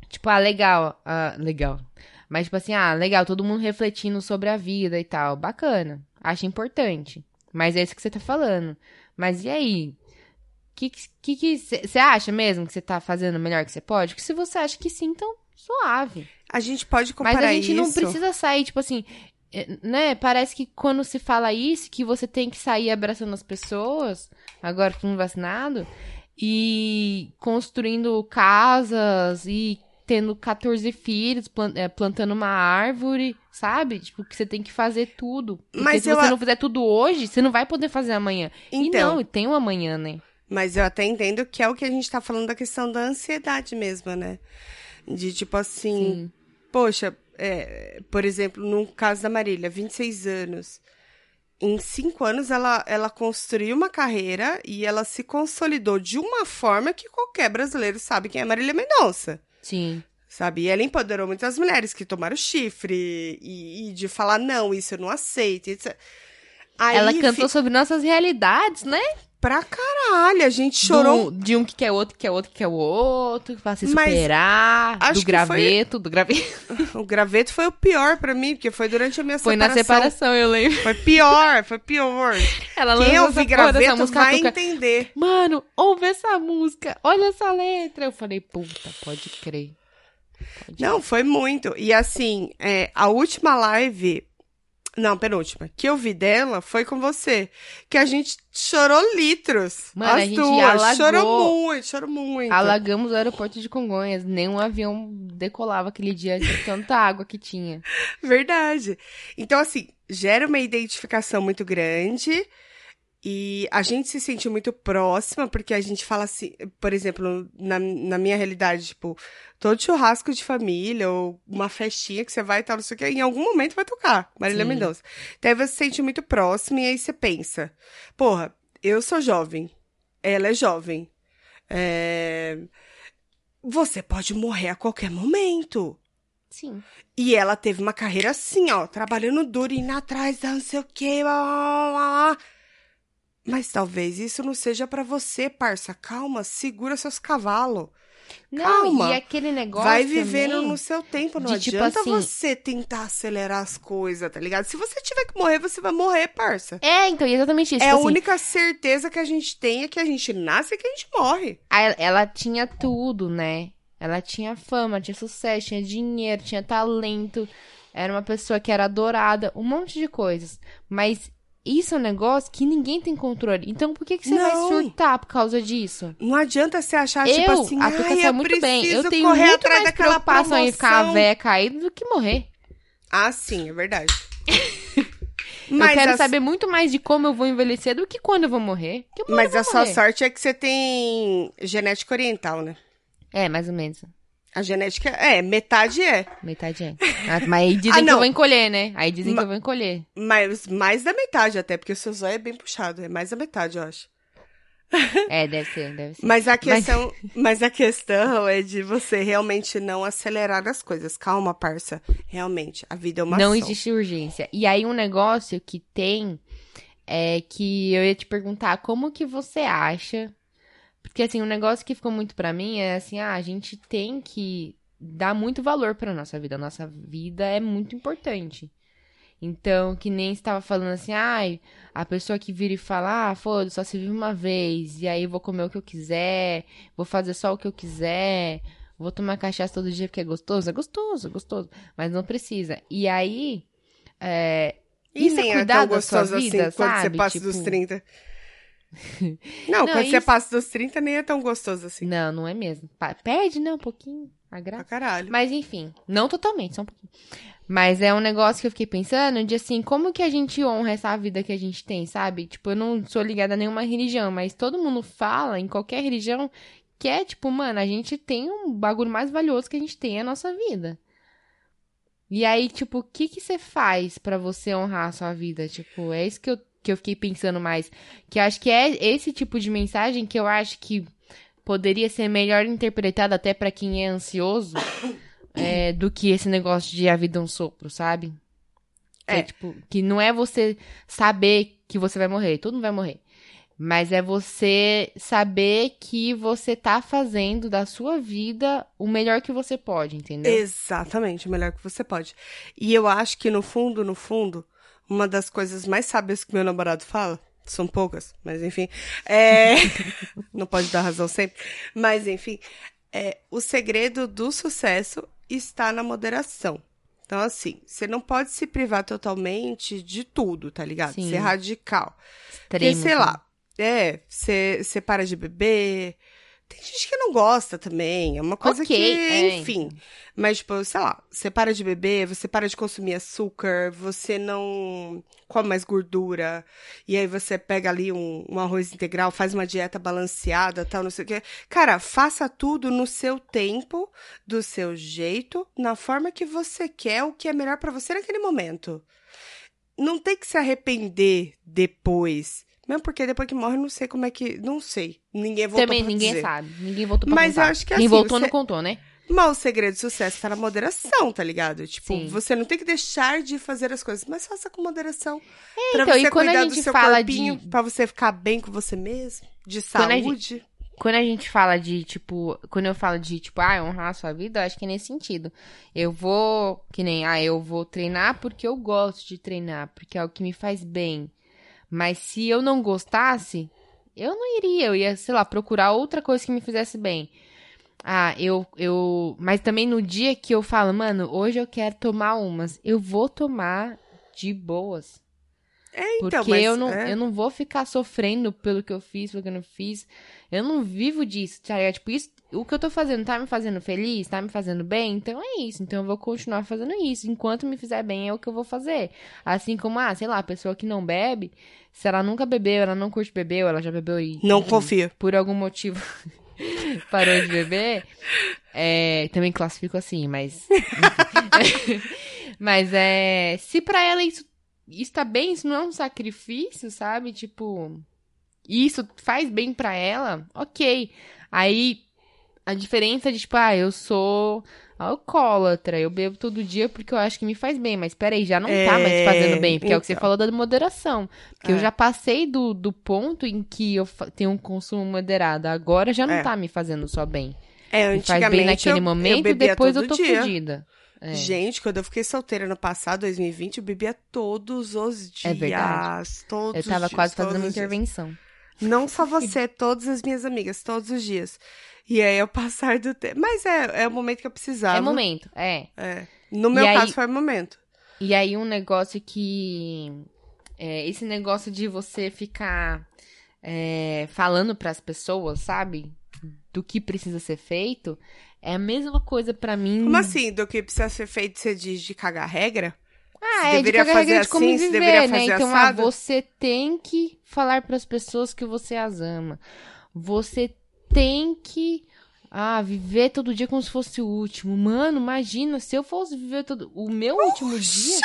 Tipo, ah, legal. Ah, legal. Mas, tipo assim, ah, legal, todo mundo refletindo sobre a vida e tal. Bacana. Acho importante. Mas é isso que você tá falando. Mas e aí? Que que que você acha mesmo que você tá fazendo o melhor que você pode? Porque se você acha que sim, então suave. A gente pode comparar Mas a gente isso. não precisa sair, tipo assim, é, né? Parece que quando se fala isso, que você tem que sair abraçando as pessoas, agora que não vacinado, e construindo casas e tendo 14 filhos, é, plantando uma árvore, sabe? Tipo, que você tem que fazer tudo. Porque Mas se eu você não fizer tudo hoje, você não vai poder fazer amanhã. E Então. não, tem um amanhã, né? Mas eu até entendo que é o que a gente tá falando da questão da ansiedade mesmo, né? De tipo assim, Sim. poxa, é, por exemplo, no caso da Marília, 26 anos. Em cinco anos ela, ela construiu uma carreira e ela se consolidou de uma forma que qualquer brasileiro sabe quem é Marília Mendonça. Sim. Sabe? E ela empoderou muitas mulheres que tomaram chifre e, e de falar, não, isso eu não aceito. Etc. Aí, Ela cantou fi- sobre nossas realidades, né? Pra caralho, a gente chorou Do- de um que quer outro, que quer outro, que quer outro, pra se superar, do que graveto, do graveto. O graveto foi o pior pra mim, porque foi durante a minha Foi na separação. separação, eu lembro. Foi pior, foi pior. Ela Quem dessa graveto música, vai entender. Mano, ouve essa música, olha essa letra. Eu falei, puta, pode crer. Pode Não, foi muito. E assim, é, a última live. Não, penúltima. Que eu vi dela foi com você. Que a gente chorou litros. Mano, as a gente duas. alagou. Chorou muito, chorou muito. Alagamos o aeroporto de Congonhas. Nenhum avião decolava aquele dia de tanta água que tinha. Verdade. Então, assim, gera uma identificação muito grande. E a gente se sente muito próxima, porque a gente fala assim, por exemplo, na, na minha realidade, tipo, todo churrasco de família ou uma festinha que você vai e tal, não sei o que, em algum momento vai tocar Marília Sim. Mendonça. Então aí você se sente muito próximo e aí você pensa, porra, eu sou jovem, ela é jovem. É, Você pode morrer a qualquer momento. Sim. E ela teve uma carreira assim, ó, trabalhando duro, indo atrás não sei o quê. blá, blá, blá, blá. Mas talvez isso não seja pra você, parça. Calma, segura seus cavalos. Não, Calma. e aquele negócio Vai vivendo também, no seu tempo. Não de, tipo adianta assim- você tentar acelerar as coisas, tá ligado? Se você tiver que morrer, você vai morrer, parça. É, então, e exatamente isso. é tipo a assim, única certeza que a gente tem é que a gente nasce e que a gente morre. ela tinha tudo, né? Ela tinha fama, tinha sucesso, tinha dinheiro, tinha talento. Era uma pessoa que era adorada, um monte de coisas. Mas isso é um negócio que ninguém tem controle. Então por que, que você vai Não. surtar por causa disso? Não adianta você achar, eu, tipo assim, a Tuca eu muito bem. Eu tenho correr muito atrás mais daquela preocupação em ficar promoção. velha caída do que morrer. Ah, sim, é verdade. eu quero a- saber muito mais de como eu vou envelhecer do que quando eu vou morrer. Mas a vou sua morrer. sorte é que você tem genética oriental, né? É, mais ou menos. A genética é, metade é. Metade é. Ah, Mas aí dizem Ah, que eu vou encolher, né? Aí dizem Ma- que eu vou encolher. Mas mais da metade até, porque o seu zóio é bem puxado. É mais da metade, eu acho. É, deve ser, deve ser. Mas a questão, mas... a questão é de você realmente não acelerar as coisas. Calma, parça. Realmente, a vida é uma não ação. existe urgência. E aí um negócio que tem é que eu ia te perguntar como que você acha? Porque assim, um negócio que ficou muito pra mim é assim, ah, a gente tem que dar muito valor pra nossa vida. A nossa vida é muito importante. Então, que nem você tava falando assim, ai, a pessoa que vira e fala, ah, foda, só se vive uma vez, e aí eu vou comer o que eu quiser, vou fazer só o que eu quiser, vou tomar cachaça todo dia porque é gostoso, é gostoso, é gostoso, mas não precisa. E aí, é, E isso é nem é cuidar tão da sua gostoso vida, assim quando você sabe? passa dos Tipo- 30. Não, Não, quando você isso- passa dos 30 nem é tão gostoso assim. não, não é mesmo. Perde, né, um pouquinho a Pra graça. caralho. Mas enfim, não totalmente, só um pouquinho. Mas é um negócio que eu fiquei pensando de assim, como que a gente honra essa vida que a gente tem, sabe? Tipo, eu não sou ligada a nenhuma religião, mas todo mundo fala em qualquer religião que é tipo, mano, a gente tem um bagulho mais valioso que a gente tem é a nossa vida. E aí, tipo, o que que você faz pra você honrar a sua vida? Tipo, é isso que eu, que eu fiquei pensando mais. Que acho que é esse tipo de mensagem que eu acho que poderia ser melhor interpretado até pra quem é ansioso é, do que esse negócio de a vida é um sopro, sabe? Que É. tipo, que não é você saber que você vai morrer, todo mundo vai morrer. Mas é você saber que você tá fazendo da sua vida o melhor que você pode, entendeu? Exatamente, o melhor que você pode. E eu acho que no fundo, no fundo, uma das coisas mais sábias que meu namorado fala, São poucas, mas enfim. É... Não pode dar razão sempre. Mas enfim, é... o segredo do sucesso está na moderação. Então, assim, você não pode se privar totalmente de tudo, tá ligado? Sim. Ser radical. Porque, Extremo, sei né? lá, é, você para de beber. Tem gente que não gosta também. É uma coisa Ok, que, é, enfim. Mas, tipo, sei lá, você para de beber, você para de consumir açúcar, você não come mais gordura. E aí você pega ali um, um arroz integral, faz uma dieta balanceada, tal, não sei o quê. Cara, faça tudo no seu tempo, do seu jeito, na forma que você quer, o que é melhor pra você naquele momento. Não tem que se arrepender depois. Mesmo porque depois que morre, eu não sei como é que. Não sei. Ninguém voltou Também ninguém dizer. sabe. Ninguém voltou pra Mas eu contar. acho que Quem assim, voltou você- não contou, né? Mas o segredo do sucesso tá na moderação, tá ligado? Tipo, Sim. você não tem que deixar de fazer as coisas, mas faça com moderação. pra então, você cuidar do seu corpinho, de- pra você ficar bem com você mesmo, de Quando a gente- saúde. Quando a gente fala de, tipo, quando eu falo de, tipo, ah, honrar a sua vida, eu acho que é nesse sentido. Eu vou, que nem, ah, eu vou treinar porque eu gosto de treinar, porque é o que me faz bem. Mas se eu não gostasse, eu não iria, eu ia, sei lá, procurar outra coisa que me fizesse bem. Ah, eu, eu, mas também no dia que eu falo, mano, hoje eu quero tomar umas, eu vou tomar de boas. É, então, Porque mas, eu, não, é. eu não vou ficar sofrendo pelo que eu fiz, pelo que eu não fiz. Eu não vivo disso, tá ligado? Tipo, isso, o que eu tô fazendo tá me fazendo feliz, tá me fazendo bem? Então é isso. Então eu vou continuar fazendo isso. Enquanto me fizer bem, é o que eu vou fazer. Assim como, ah, sei lá, a pessoa que não bebe, se ela nunca bebeu, ela não curte beber, ou ela já bebeu e. Não confio. Por algum motivo parou de beber, é, também classifico assim, mas. mas é. Se pra ela isso está bem, isso não é um sacrifício, sabe? Tipo, isso faz bem pra ela, ok. Aí a diferença de, tipo, ah, eu sou alcoólatra, eu bebo todo dia porque eu acho que me faz bem, mas peraí, já não tá mais É, fazendo bem, porque é o que você então. falou da moderação. Porque eu É. já passei do, do ponto em que eu tenho um consumo moderado, agora já não É. tá me fazendo só bem. É, Me faz bem antigamente naquele eu, momento eu e depois eu tô dia. fodida. É. Gente, quando eu fiquei solteira no passado, 2020, eu bebia todos os dias. É verdade. Todos Eu tava dias, quase fazendo uma intervenção. Não só você, todas as minhas amigas, todos os dias. E aí, eu passar do tempo. Mas é, é o momento que eu precisava. É momento, é. É. No meu E aí- caso, foi o momento. E aí um negócio que. é, esse negócio de você ficar é, falando pras pessoas, sabe? Do que precisa ser feito, é a mesma coisa pra mim. Como assim, do que precisa ser feito, você diz de cagar regra? Ah, é de deveria qualquer regra fazer de como assim, viver, deveria né? fazer Então, ah, você tem que falar pras pessoas que você as ama. Você tem que ah, viver todo dia como se fosse o último. Mano, imagina se eu fosse viver todo o meu último dia.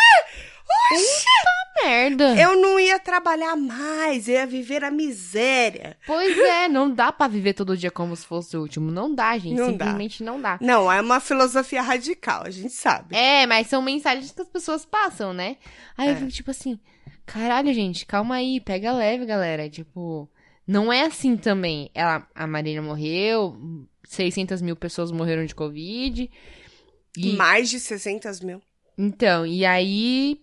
Puta merda. Eu não ia trabalhar mais, eu ia viver a miséria. Pois é, não dá pra viver todo dia como se fosse o último. Não dá, gente. Não dá. Simplesmente não dá. Não, é uma filosofia radical, a gente sabe. É, mas são mensagens que as pessoas passam, né? Aí eu É. fico tipo assim, caralho, gente, calma aí, pega leve, galera. Tipo, não é assim também. Ela, a Marina morreu, 600 mil pessoas morreram de Covid. E, Mais de 600 mil. então, e aí,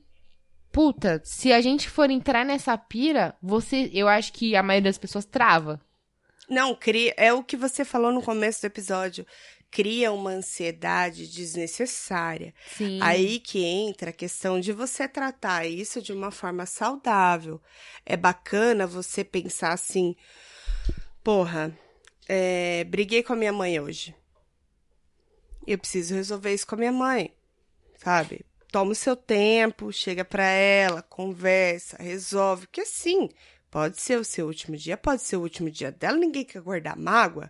puta, se a gente for entrar nessa pira, você, eu acho que a maioria das pessoas trava. Não, cria, é o que você falou no começo do episódio. Cria uma ansiedade desnecessária. Sim. Aí que entra a questão de você tratar isso de uma forma saudável. É bacana você pensar assim: porra, é, briguei com a minha mãe hoje. Eu preciso resolver isso com a minha mãe, sabe? Toma o seu tempo, chega pra ela, conversa, resolve. Porque sim, pode ser o seu último dia, pode ser o último dia dela, ninguém quer guardar mágoa.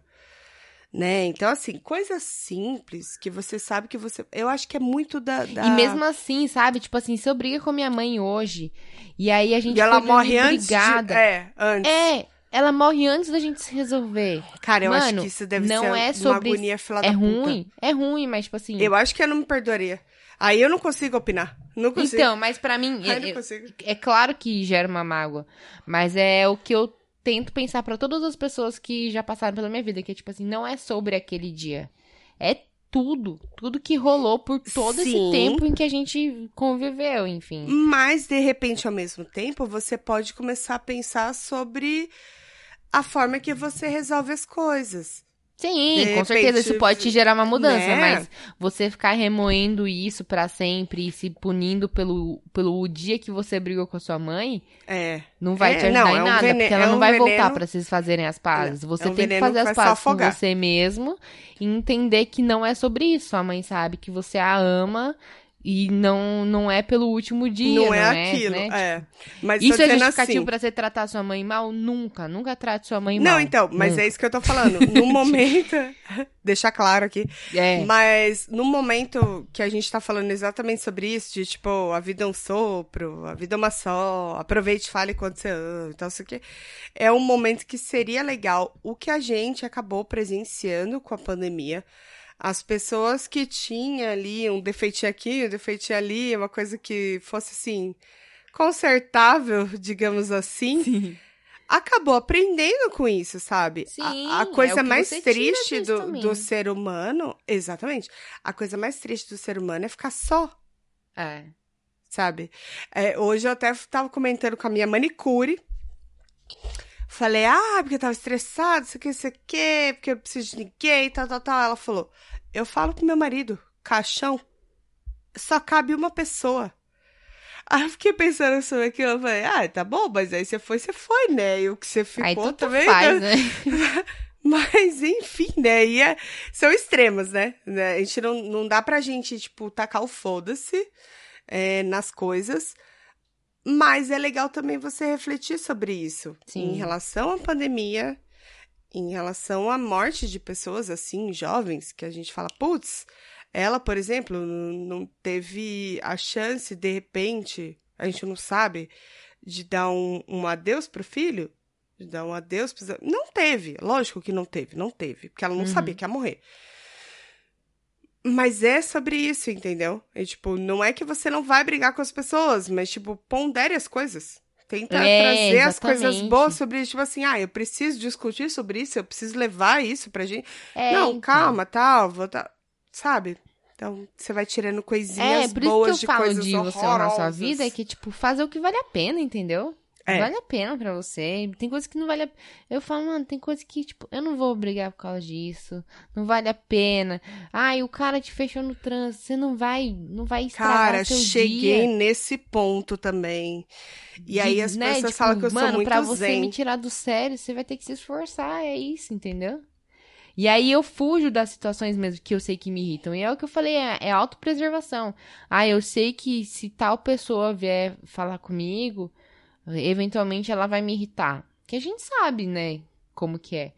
Né? Então, assim, coisas simples que você sabe que você. Eu acho que é muito da. da- E mesmo assim, sabe? Tipo assim, se eu brigo com minha mãe hoje, e aí a gente E ela morre antes. De... brigada. É, antes. É, ela morre antes da gente se resolver. Cara, eu acho Mano, que isso deve não ser é uma sobre- agonia fila É da puta. ruim, é ruim, mas tipo assim. Eu acho que eu não me perdoaria. Aí eu não consigo opinar. Não consigo. Então, mas pra mim, Ai, é, não é- é claro que gera uma mágoa, mas é o que eu tento pensar pra todas as pessoas que já passaram pela minha vida, que é tipo assim, não é sobre aquele dia. É tudo. Tudo que rolou por todo esse Sim. tempo em que a gente conviveu, enfim. Mas, de repente, ao mesmo tempo, você pode começar a pensar sobre a forma que você resolve as coisas. Sim, De com certeza isso repente, pode te gerar uma mudança, né? mas você ficar remoendo isso pra sempre e se punindo pelo, pelo dia que você brigou com a sua mãe, É. não vai É, te ajudar não, em é um nada, vene- porque ela é não um vai voltar veneno- pra vocês fazerem as pazes. Você é um tem que veneno fazer que as pazes com você mesmo e entender que não é sobre isso. Sua mãe sabe que você a ama e não, não é pelo último dia, não não, é aquilo. né? É. Mas Isso é justificativo assim. pra você tratar sua mãe mal? Nunca. Nunca trate sua mãe Não, mal. então, mas Nunca. é isso que eu tô falando. No momento. deixar claro aqui. É. Mas no momento que a gente tá falando exatamente sobre isso, de tipo, a vida é um sopro, a vida é uma só, aproveite e fale quando você ama, então isso aqui. É um momento que seria legal. O que a gente acabou presenciando com a pandemia. As pessoas que tinham ali um defeitinho aqui, um defeitinho ali, uma coisa que fosse assim, consertável, digamos assim, Sim. acabou aprendendo com isso, sabe? Sim, a, a é coisa que mais triste do, do ser humano, exatamente. A coisa mais triste do ser humano é ficar só, É. sabe? É, hoje eu até tava comentando com a minha manicure. Falei, ah, porque eu tava estressado, isso aqui, isso aqui, porque eu preciso de ninguém, tal, tal, tal. Ela falou, eu falo pro meu marido, caixão, só cabe uma pessoa. Aí eu fiquei pensando sobre aquilo, eu falei, ah, tá bom, mas aí você foi, você foi, né? E o que você ficou Aí também. faz, né? né? Mas, enfim, né? E é- são extremos, né? Né? A gente não, não dá pra gente, tipo, tacar o foda-se é, nas coisas. Mas é legal também você refletir sobre isso. Sim. Em relação à pandemia, em relação à morte de pessoas, assim, jovens, que a gente fala, putz, ela, por exemplo, não teve a chance, de repente, a gente não sabe, de dar um, um adeus pro filho? De dar um adeus pros... Não teve, lógico que não teve, não teve, porque ela não Uhum. sabia que ia morrer. Mas é sobre isso, entendeu? É tipo, não é que você não vai brigar com as pessoas, mas, tipo, pondere as coisas. Tenta É, trazer as coisas exatamente. boas sobre isso. Tipo assim, ah, eu preciso discutir sobre isso, eu preciso levar isso pra gente. É, não, então. calma, tal, vou. Sabe? Então, você vai tirando É, coisinhas por isso boas que eu de falo coisas de você honrar sua horrorosas. vida, é que, tipo, fazer o que vale a pena, entendeu? É. Vale a pena pra você. Tem coisa que não vale a Eu falo, mano, tem coisa que, tipo, eu não vou brigar por causa disso. Não vale a pena. Ai, o cara te fechou no trânsito. Você não vai, não vai estragar Cara, seu cheguei dia. nesse ponto também. E De- aí as né, pessoas tipo, falam que eu mano, sou muito pra você zen. me tirar do sério, você vai ter que se esforçar, é isso, entendeu? E aí eu fujo das situações mesmo que eu sei que me irritam. E é o que eu falei, é, é autopreservação. Ah, eu sei que se tal pessoa vier falar comigo, eventualmente ela vai me irritar. Que a gente sabe, né, como que é.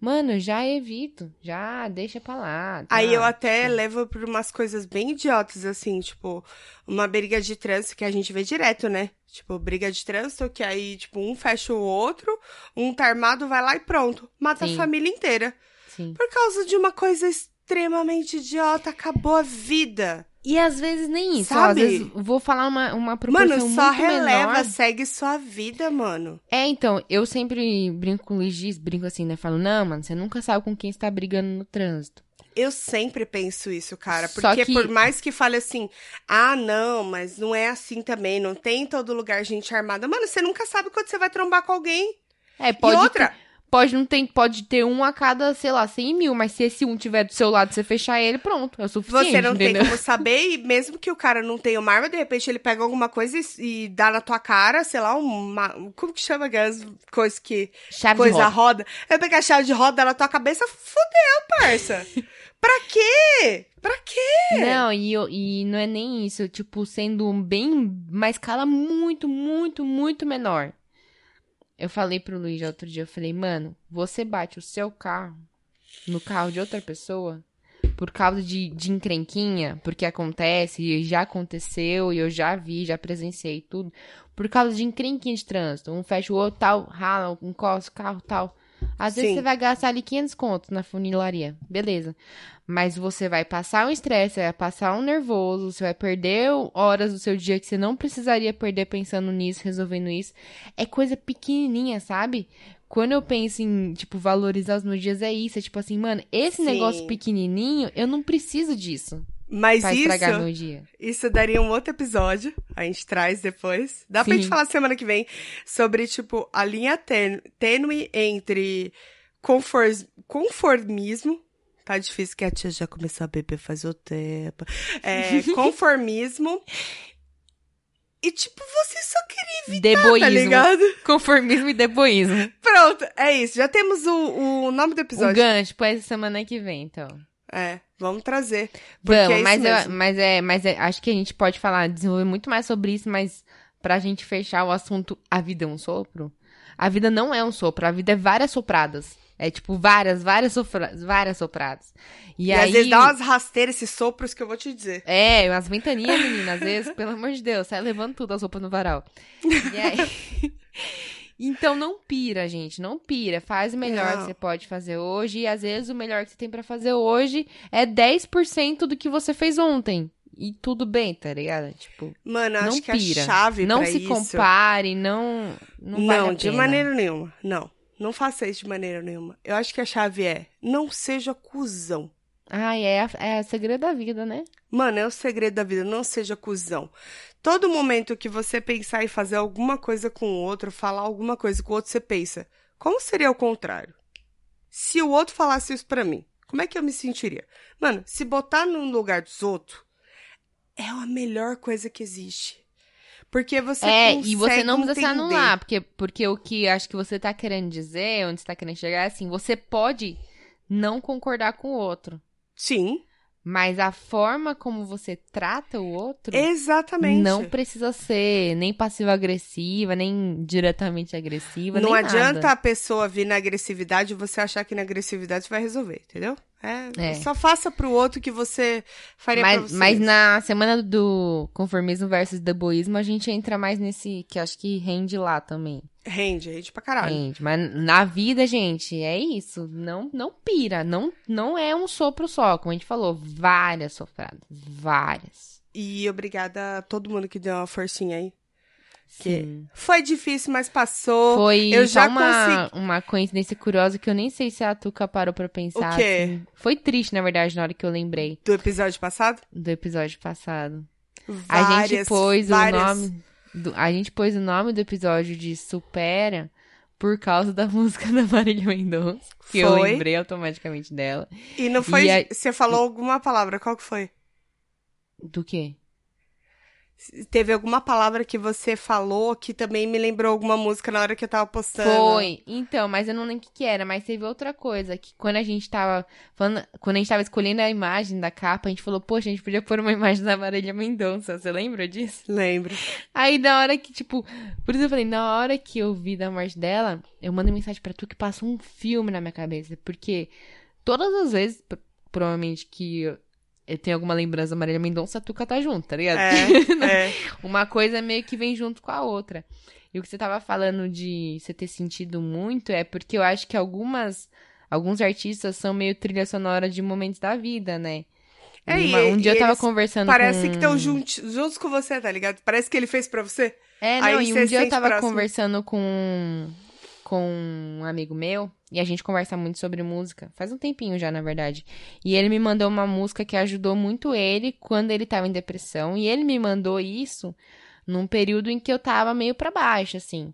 Mano, já evito, já deixa pra lá. tá? Aí eu até levo por umas coisas bem idiotas, assim, tipo, uma briga de trânsito que a gente vê direto, né? Tipo, briga de trânsito que aí, tipo, um fecha o outro, um tá armado, vai lá e pronto. Mata Sim. a família inteira. Sim. Por causa de uma coisa extremamente idiota, acabou a vida. E às vezes nem isso. ó, Sabe? às vezes vou falar uma, uma proporção Mano, só muito releva, menor. segue sua vida, mano. É, então, eu sempre brinco com o Luiz Dias, brinco assim, né? Falo, não, mano, você nunca sabe com quem está brigando no trânsito. Eu sempre penso isso, cara. Porque que- por mais que fale assim, ah, não, mas não é assim também, não tem em todo lugar gente armada. Mano, você nunca sabe quando você vai trombar com alguém. É, pode e outra, ter, pode não ter, pode ter um a cada, sei lá, 100 mil, mas se esse um tiver do seu lado, você fechar ele, pronto, é o suficiente, você não entendeu? tem como saber, e mesmo que o cara não tenha uma arma, de repente ele pega alguma coisa e, e dá na tua cara, sei lá, uma. Como que chama aquelas coisas que. Chave coisa de roda. roda. Ele pega a chave de roda na tua cabeça, fudeu, parça. pra quê? Pra quê? Não, e, eu- e não é nem isso, tipo, sendo um bem, uma escala muito, muito, muito menor. Eu falei pro Luiz outro dia, eu falei, mano, você bate o seu carro no carro de outra pessoa por causa de, de encrenquinha, porque acontece, e já aconteceu, e eu já vi, já presenciei tudo, por causa de encrenquinha de trânsito. Um fecha o outro, tal, rala, encosta o carro, tal. Às vezes Sim. você vai gastar ali 500 contos na funilaria, beleza. Mas você vai passar um estresse, vai passar um nervoso, você vai perder horas do seu dia que você não precisaria perder pensando nisso, resolvendo isso. É coisa pequenininha, sabe? Quando eu penso em, tipo, valorizar os meus dias, é isso. É tipo assim, mano, esse Sim. negócio pequenininho, eu não preciso disso Mas pra isso, meu dia. isso daria um outro episódio. A gente traz depois. Dá pra Sim. gente falar semana que vem sobre, tipo, a linha tên- tênue entre confor- conformismo. Tá difícil que a tia já começou a beber faz o tempo. É, conformismo. E, tipo, você só queria, Deboísmo. tá ligado? Conformismo e deboísmo. Pronto, é isso. Já temos o, o nome do O episódio. gancho pra essa semana que vem, então. É, vamos trazer. É Vamos, isso mas, eu- mas é, mas é, acho que a gente pode falar, desenvolver muito mais sobre isso, mas pra gente fechar o assunto, a vida é um sopro? A vida não é um sopro, a vida é várias sopradas. É tipo várias, várias, sopra, várias sopradas. E, E, aí, às vezes dá umas rasteiras, esses sopros que eu vou te dizer. É, umas ventanias, menina, às vezes, pelo amor de Deus, sai levando tudo as roupas no varal. E aí... Então não pira, gente, não pira. Faz o melhor Não. que você pode fazer hoje e às vezes o melhor que você tem pra fazer hoje é 10% do que você fez ontem. E tudo bem, tá ligado? Tipo, Mano, eu não acho que pira. a chave não se isso... compare, não não, Não, vale de maneira nenhuma. Não. Não faça isso de maneira nenhuma. Eu acho que a chave é não seja cuzão. Ai, é, a- é o segredo da vida, né? Mano, é o segredo da vida, não seja cuzão. Todo momento que você pensar em fazer alguma coisa com o outro, falar alguma coisa com o outro, você pensa, como seria o contrário? Se o outro falasse isso pra mim, como é que eu me sentiria? Mano, se botar no lugar dos outros, é a melhor coisa que existe. Porque você é, e você não precisa se entender. anular, porque, porque o que acho que você tá querendo dizer, onde você tá querendo chegar, é assim, você pode não concordar com o outro. Sim, Mas a forma como você trata o outro exatamente. não precisa ser nem passiva-agressiva, nem diretamente agressiva, Não adianta nada. a pessoa vir na agressividade e você achar que na agressividade vai resolver, entendeu? É, É. Só faça pro outro que você faria pra Mas, você. mas na semana do conformismo versus deboísmo, a gente entra mais nesse que acho que rende lá também. Rende, rende pra caralho. Rende. Mas na vida, gente, é isso. Não, não pira. Não, não é um sopro só, como a gente falou. Várias sopradas. Várias. E obrigada a todo mundo que deu uma forcinha aí. Sim. Foi difícil, mas passou. Foi eu já uma, uma coincidência curiosa que eu nem sei se a Tuca parou pra pensar. O quê? assim. Foi triste, na verdade, na hora que eu lembrei Do episódio passado? do episódio passado. A gente Várias, pôs várias. o nome. do- a gente pôs o nome do episódio de Supera por causa da música da Marília Mendonça. Que eu Foi. lembrei automaticamente dela. E não foi. E a- Você falou alguma palavra, qual que foi? Do quê? Teve alguma palavra que você falou que também me lembrou alguma música na hora que eu tava postando? Foi. Então, mas eu não lembro o que, que era, mas teve outra coisa, que quando a gente tava falando, quando a gente tava escolhendo a imagem da capa, a gente falou, poxa, a gente podia pôr uma imagem da Marília Mendonça, você lembra disso? Lembro. Aí na hora que, tipo, por isso eu falei, na hora que eu vi da morte dela, eu mandei mensagem pra tu que passou um filme na minha cabeça, porque todas as vezes, pr- provavelmente que eu, tenho alguma lembrança da Marília Mendonça, a Tuca tá junto, tá ligado? É, é. Uma coisa meio que vem junto com a outra. E o que você tava falando de você ter sentido muito é porque eu acho que algumas alguns artistas são meio trilha sonora de momentos da vida, né? É, E e- uma- um e dia eu tava conversando Parece com... que estão juntos, juntos com você, tá ligado? Parece que ele fez pra você. É, Aí não, e você um dia eu tava próximo. conversando com com um amigo meu e a gente conversa muito sobre música. Faz um tempinho já, na verdade. E ele me mandou uma música que ajudou muito ele quando ele tava em depressão. E ele me mandou isso num período em que eu tava meio pra baixo, assim.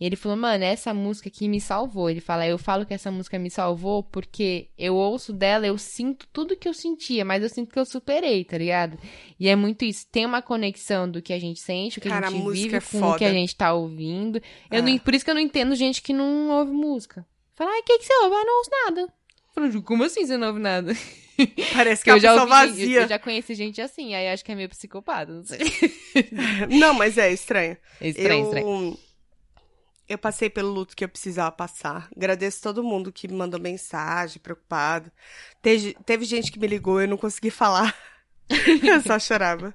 E ele falou, mano, essa música aqui me salvou. Ele fala, eu falo que essa música me salvou porque eu ouço dela, eu sinto tudo que eu sentia, mas eu sinto que eu superei, tá ligado? E é muito isso. Tem uma conexão do que a gente sente, o que Cara, a a gente música vive é com o foda. que a gente tá ouvindo. Eu É. não- por isso que eu não entendo gente que não ouve música. Fala, ai, o que, que você ouve? Ah, não ouço nada. Eu falo, como assim você não ouve nada? Parece que eu é uma já ouvi, vazia. eu já conheci gente assim, aí acho que é meio psicopata, não sei. Não, mas é estranho. É estranho, eu, estranho. Eu passei pelo luto que eu precisava passar. Agradeço todo mundo que me mandou mensagem, preocupado. Teve, teve gente que me ligou, eu não consegui falar. eu só chorava.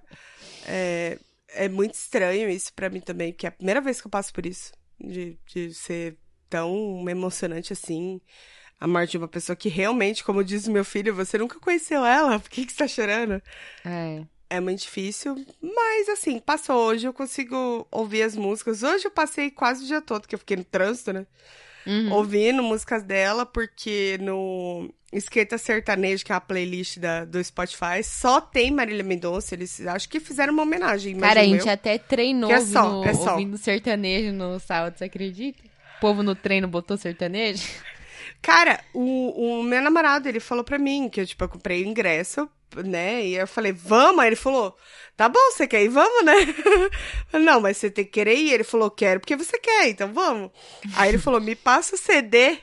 É, é muito estranho isso pra mim também, porque é a primeira vez que eu passo por isso. De, de ser tão emocionante assim. A morte de uma pessoa que realmente, como diz meu filho, você nunca conheceu ela. Por que, que você tá chorando? É. É muito difícil, mas assim, passou hoje, eu consigo ouvir as músicas. Hoje eu passei quase o dia todo, que eu fiquei no trânsito, né? Uhum. Ouvindo músicas dela, porque no Esquerda Sertanejo, que é a playlist da, do Spotify, só tem Marília Mendonça. Eles acho que fizeram uma homenagem. Cara, a gente eu. até treinou é só, no- é só. ouvindo sertanejo no sábado, você acredita? O povo no treino botou sertanejo? Cara, o, o meu namorado, ele falou pra mim que eu, tipo, eu comprei o ingresso, né? E eu falei, vamos? Aí ele falou, tá bom, você quer ir? Vamos, né? Falei, Não, mas você tem que querer ir. Ele falou, quero porque você quer, então vamos. Aí ele falou, me passa o CD,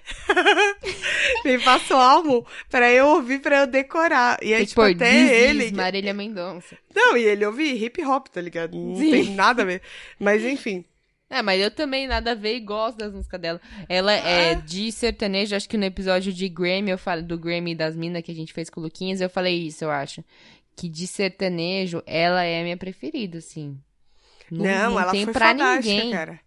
me passa o álbum pra eu ouvir, pra eu decorar. E aí, que tipo, pôr até Diz, ele... Marília Mendonça. Não, e ele ouvia hip hop, tá ligado? Não Sim. tem nada a ver. Mas enfim. É, mas eu também nada a ver e gosto das músicas dela. Ela é de sertanejo, acho que no episódio de Grammy, eu falei do Grammy das Minas que a gente fez com o Luquinhas, eu falei isso, eu acho. Que de sertanejo, ela é a minha preferida, assim. Não, Não, não ela tem foi pra ninguém. cara.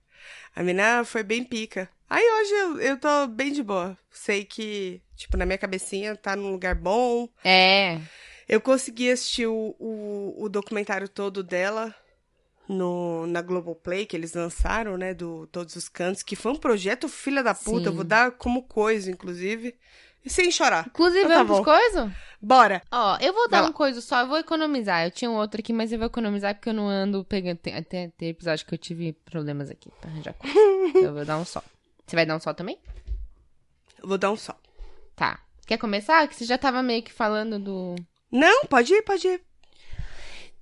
A mina foi bem pica. Aí hoje eu, eu tô bem de boa. Sei que, tipo, na minha cabecinha tá num lugar bom. É. Eu consegui assistir o, o, o documentário todo dela no, na Globoplay, que eles lançaram, né? Do Todos os Cantos, que foi um projeto filha da puta. Sim. Eu vou dar como coisa, inclusive. E sem chorar. Inclusive, Então tá vamos coisas? Bora! Ó, eu vou Vai dar lá. um coisa só, eu vou economizar. Eu tinha um outro aqui, mas eu vou economizar porque eu não ando pegando. Tem, até tem episódio que eu tive problemas aqui pra arranjar coisa. eu vou dar um só. Você vai dar um só também? Eu vou dar um só. Tá. Quer começar? Que você já tava meio que falando do. Não, pode ir, pode ir.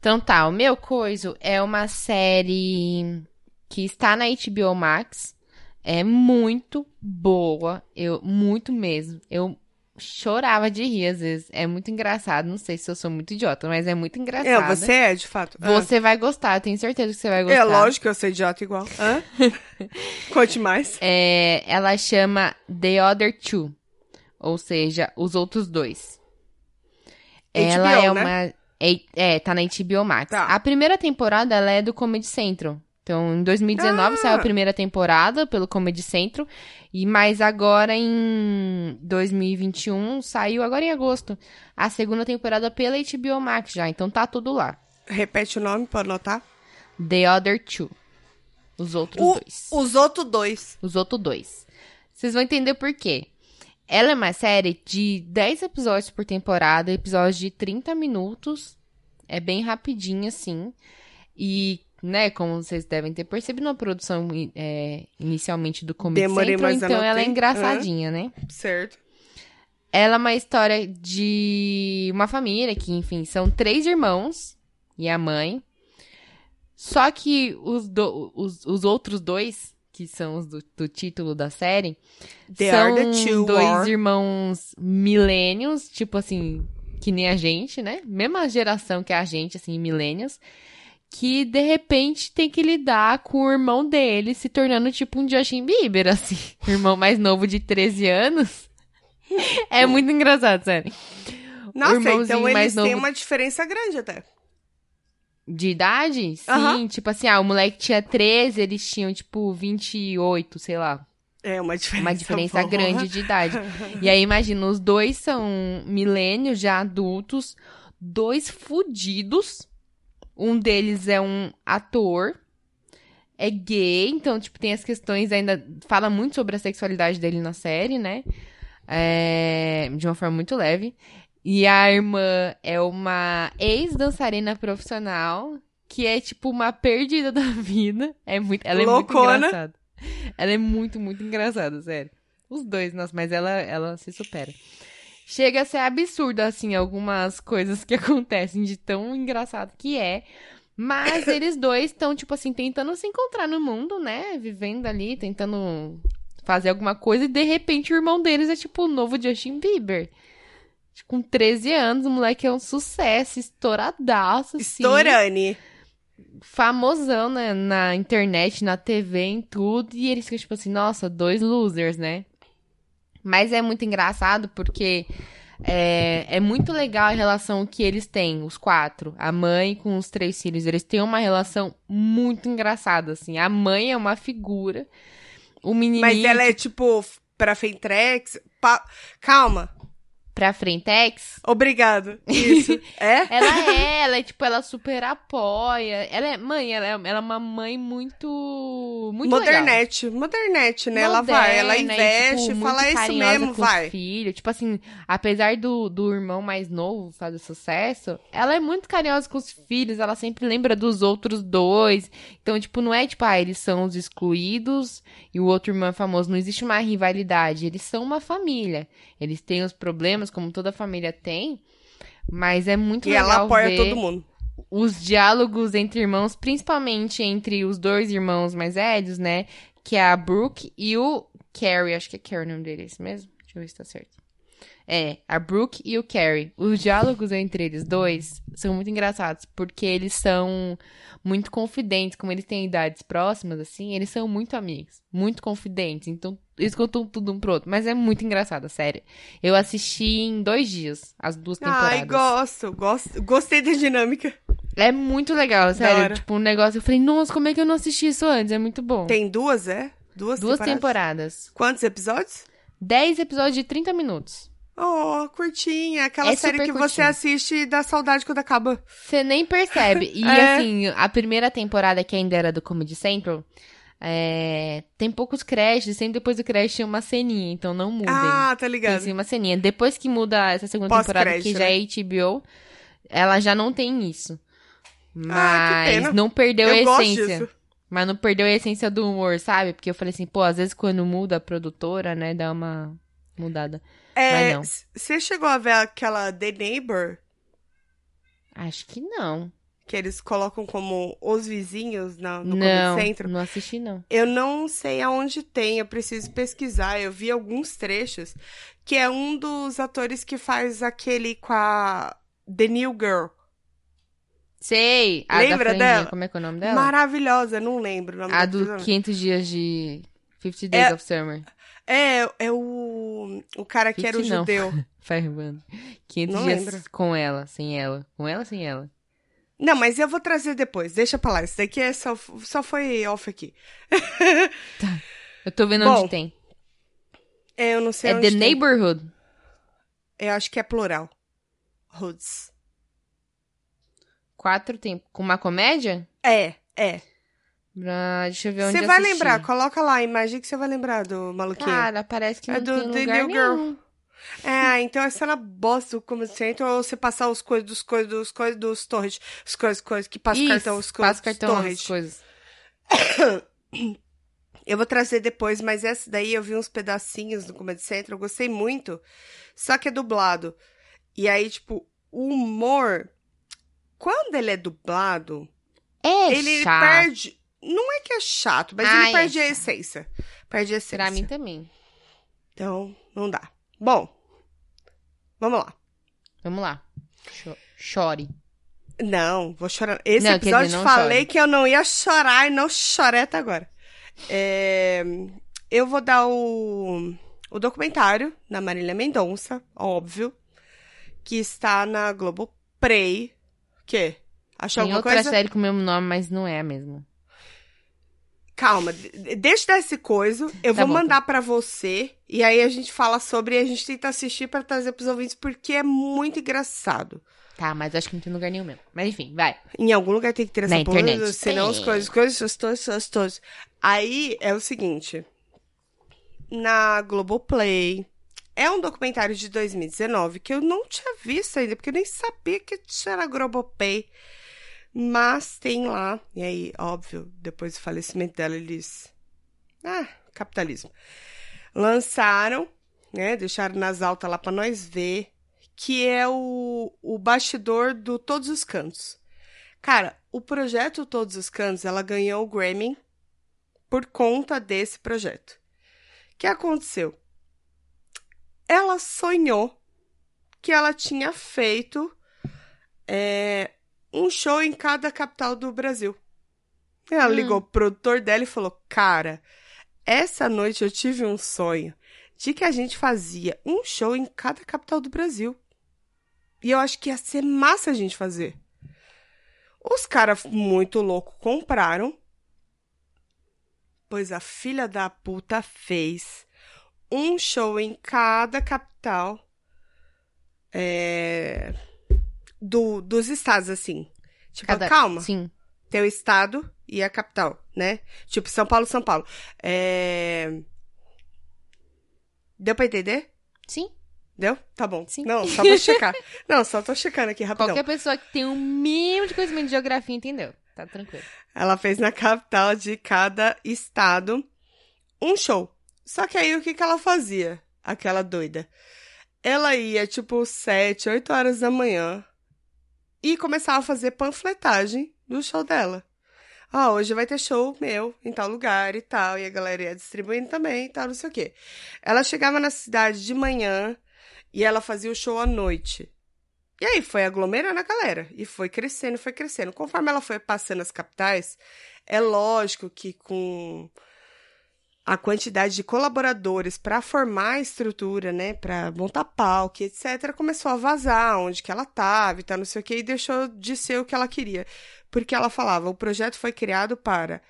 Então tá, o meu coiso é uma série que está na HBO Max. É muito boa. Eu, muito mesmo. Eu chorava de rir às vezes. É muito engraçado. Não sei se eu sou muito idiota, mas é muito engraçado. É, você é, de fato. Ah. Você vai gostar, eu tenho certeza que você vai gostar. É lógico que eu sou idiota igual. Hã? Conte mais. É, ela chama The Other Two, ou seja, os outros dois. ela HBO, é né? uma é, é, tá na HBO Max. Tá. A primeira temporada ela é do Comedy Central. Então, em 2019 Ah! saiu a primeira temporada pelo Comedy Central e mais agora em 2021 saiu agora em agosto a segunda temporada pela HBO Max já. Então tá tudo lá. Repete o nome pra anotar. The Other Two. Os outros O- dois. os outros dois. Os outros dois. Vocês vão entender por quê. Ela é uma série de 10 episódios por temporada, episódios de 30 minutos. É bem rapidinho, assim. E, né, como vocês devem ter percebido, uma produção é, inicialmente do Comedy Demorei, Central, então ela é engraçadinha, né? Certo. Ela é uma história de uma família que, enfim, são três irmãos e a mãe. Só que os, do- os, os outros dois, que são os do, do título da série, They são are dois war. irmãos milênios, tipo assim, que nem a gente, né? Mesma geração que a gente, assim, milênios. Que de repente tem que lidar com o irmão dele se tornando tipo um Justin Bieber, assim. O irmão mais novo de 13 anos. É muito engraçado, sério. Nossa, então eles têm novo- uma diferença grande até. De idade? Sim, Aham. tipo assim, ah, o moleque tinha 13, eles tinham, tipo, 28, sei lá. É uma diferença. Uma diferença boa. grande de idade. E aí, imagina, os dois são milênios, já adultos, dois fudidos. Um deles é um ator, é gay, então, tipo, tem as questões ainda. Fala muito sobre a sexualidade dele na série, né? É, de uma forma muito leve. E a irmã é uma ex-dançarina profissional que é, tipo, uma perdida da vida. É muito, ela é muito Loucona. engraçada. Ela é muito, muito engraçada, sério. Os dois, nossa, mas ela, ela se supera. Chega a ser absurdo, assim, algumas coisas que acontecem de tão engraçado que é. Mas eles dois estão, tipo assim, tentando se encontrar no mundo, né? Vivendo ali, tentando fazer alguma coisa. E de repente o irmão deles é, tipo, o novo Justin Bieber. Com 13 anos, o moleque é um sucesso, estouradaço, assim Storani. famosão né, na internet, na TV, em tudo, e eles ficam tipo assim, nossa, dois losers, né? Mas é muito engraçado porque é, é muito legal a relação que eles têm, os quatro, a mãe com os três filhos, eles têm uma relação muito engraçada, assim. A mãe é uma figura O menininho Mas ela é tipo pra Fentrex. Pa... Calma. Pra Frentex. Obrigado. Isso. é? Ela é, ela é, tipo, ela super apoia. Ela é, mãe, ela é, ela é uma mãe muito. Muito legal. Modernete. Modernete, né? ela vai, ela Moderna e, investe, tipo, fala muito isso mesmo, vai. filhos. Tipo assim, apesar do, do irmão mais novo fazer sucesso, ela é muito carinhosa com os filhos, ela sempre lembra dos outros dois. Então, tipo, não é tipo, ah, eles são os excluídos e o outro irmão é famoso. Não existe uma rivalidade. Eles são uma família. Eles têm os problemas, como toda família tem. Mas é muito E legal ela apoia ver todo mundo. os diálogos entre irmãos, principalmente entre os dois irmãos mais velhos, né? Que é a Brooke e o Carrie. Acho que é Carrie o nome dele, é esse mesmo? Deixa eu ver se tá certo. É, a Brooke e o Carrie. Os diálogos entre eles dois são muito engraçados, porque eles são muito confidentes, como eles têm idades próximas, assim, eles são muito amigos, muito confidentes, então eles contam tudo um pro outro, mas é muito engraçado, sério. Eu assisti em dois dias, as duas temporadas. Ai, gosto, gosto. Gostei da dinâmica. É muito legal, sério. Tipo, um negócio. Eu falei, nossa, como é que eu não assisti isso antes? É muito bom. Tem duas, é? Duas, Duas temporadas? temporadas. Quantos episódios? Dez episódios de 30 minutos. Oh, curtinha. Aquela É série que você curtinha. assiste e dá saudade quando acaba. Você nem percebe. E É. assim, a primeira temporada, que ainda era do Comedy Central, é, tem poucos créditos, sempre depois do crédito tem uma ceninha, então não mudem. Ah, tá tem ligado. sim uma ceninha. Depois que muda essa segunda temporada, que já né? é HBO, ela já não tem isso. Mas Ah, que pena. não perdeu Eu a essência. Mas não perdeu a essência do humor, sabe? Porque eu falei assim, pô, às vezes quando muda a produtora, né, dá uma mudada. É, não. Você chegou a ver aquela The Neighbor? Acho que não. Que eles colocam como os vizinhos na, no não, Comedy Central? não assisti não. Eu não sei aonde tem, eu preciso pesquisar. Eu vi alguns trechos, que é um dos atores que faz aquele com a The New Girl. Sei, a Lembra dela? como é que é o nome dela? Maravilhosa, não lembro o nome A do personagem. 500 dias de 50 Days É- of Summer. É, é o, o cara que era o 50 não. judeu. Fervando. 500 Não dias lembro. com ela, sem ela. Com ela, sem ela. Não, mas eu vou trazer depois, deixa pra lá. Isso daqui é só, só foi off aqui. Eu tô vendo Bom, onde tem. É, eu não sei É onde The tem. Neighborhood. Eu acho que é plural. Hoods. Quatro tempos. Com uma comédia? É, é. Ah, deixa eu ver onde Você vai assisti. lembrar, coloca lá a imagem que você vai lembrar do maluquinho. Cara, parece que É não do tem The lugar New Girl. nenhum. É, então essa na bosta do Comedy Central ou você passar os coisas dos coisas dos coisas dos torrents, os coisas, coisas que passa o Isso, cartão, os coisas passa cartão, as coisas. Eu vou trazer depois, mas essa daí eu vi uns pedacinhos no Comedy Central, eu gostei muito, só que é dublado. E aí, tipo, o humor, quando ele é dublado, É ele chato. perde. Não é que é chato, mas Ai, ele perde é a essência. Perde a essência. Pra mim também. Então, não dá. Bom, vamos lá. Vamos lá. Cho- Chore. Não, vou chorar. Esse Não, episódio dizer, falei chore. que eu não ia chorar e não chorei até agora. É, eu vou dar o, o documentário da Marília Mendonça, óbvio, que está na Globoplay. O quê? Achou Tem alguma outra coisa? série com o mesmo nome, mas não é a mesma. Calma, de- deixa desse coisa. Eu Tá vou bom, mandar pra você e aí a gente fala sobre e a gente tenta assistir pra trazer pros ouvintes porque é muito engraçado. Tá, mas acho que não tem lugar nenhum mesmo. Mas enfim, vai. Em algum lugar tem que ter essa Na porra, internet. senão as coisas, coisas, todas, todas, todas. Aí é o seguinte. Na Globoplay. É um documentário de 2019 que eu não tinha visto ainda, porque eu nem sabia que na Globoplay. Mas tem lá. E aí, óbvio, depois do falecimento dela, eles. Ah, capitalismo. Lançaram, né? Deixaram nas altas lá pra nós ver. Que é o, o bastidor do Todos os Cantos. Cara, o projeto Todos os Cantos, ela ganhou o Grammy por conta desse projeto. O que aconteceu? Ela sonhou que ela tinha feito é, um show em cada capital do Brasil. Ela Hum. ligou pro produtor dela e falou: Cara, essa noite eu tive um sonho de que a gente fazia um show em cada capital do Brasil. E eu acho que ia ser massa a gente fazer. Os caras muito loucos compraram. Pois a filha da puta fez um show em cada capital é, do, dos estados, assim. Tipo, Cada- calma. Sim. Tem o estado e a capital, né? Tipo, São Paulo, São Paulo. É... Deu pra entender? Sim. Deu? Tá bom. Sim. Não, só pra checar. Não, só tô checando aqui rapidão. Qualquer pessoa que tem um mínimo de conhecimento de geografia entendeu. Tá tranquilo. Ela fez na capital de cada estado um show. Só que aí o que, que ela fazia? Aquela doida. Ela ia, tipo, sete, oito horas da manhã e começava a fazer panfletagem do show dela. Ah, hoje vai ter show meu em tal lugar e tal. E a galera ia distribuindo também e tal, não sei o quê. Ela chegava na cidade de manhã e ela fazia o show à noite. E aí foi aglomerando a galera. E foi crescendo, foi crescendo. Conforme ela foi passando as capitais, é lógico que com a quantidade de colaboradores para formar a estrutura, né, para montar palco, etc, começou a vazar onde que ela tava e tal, não sei o que, e deixou de ser o que ela queria. Porque ela falava, o projeto foi criado para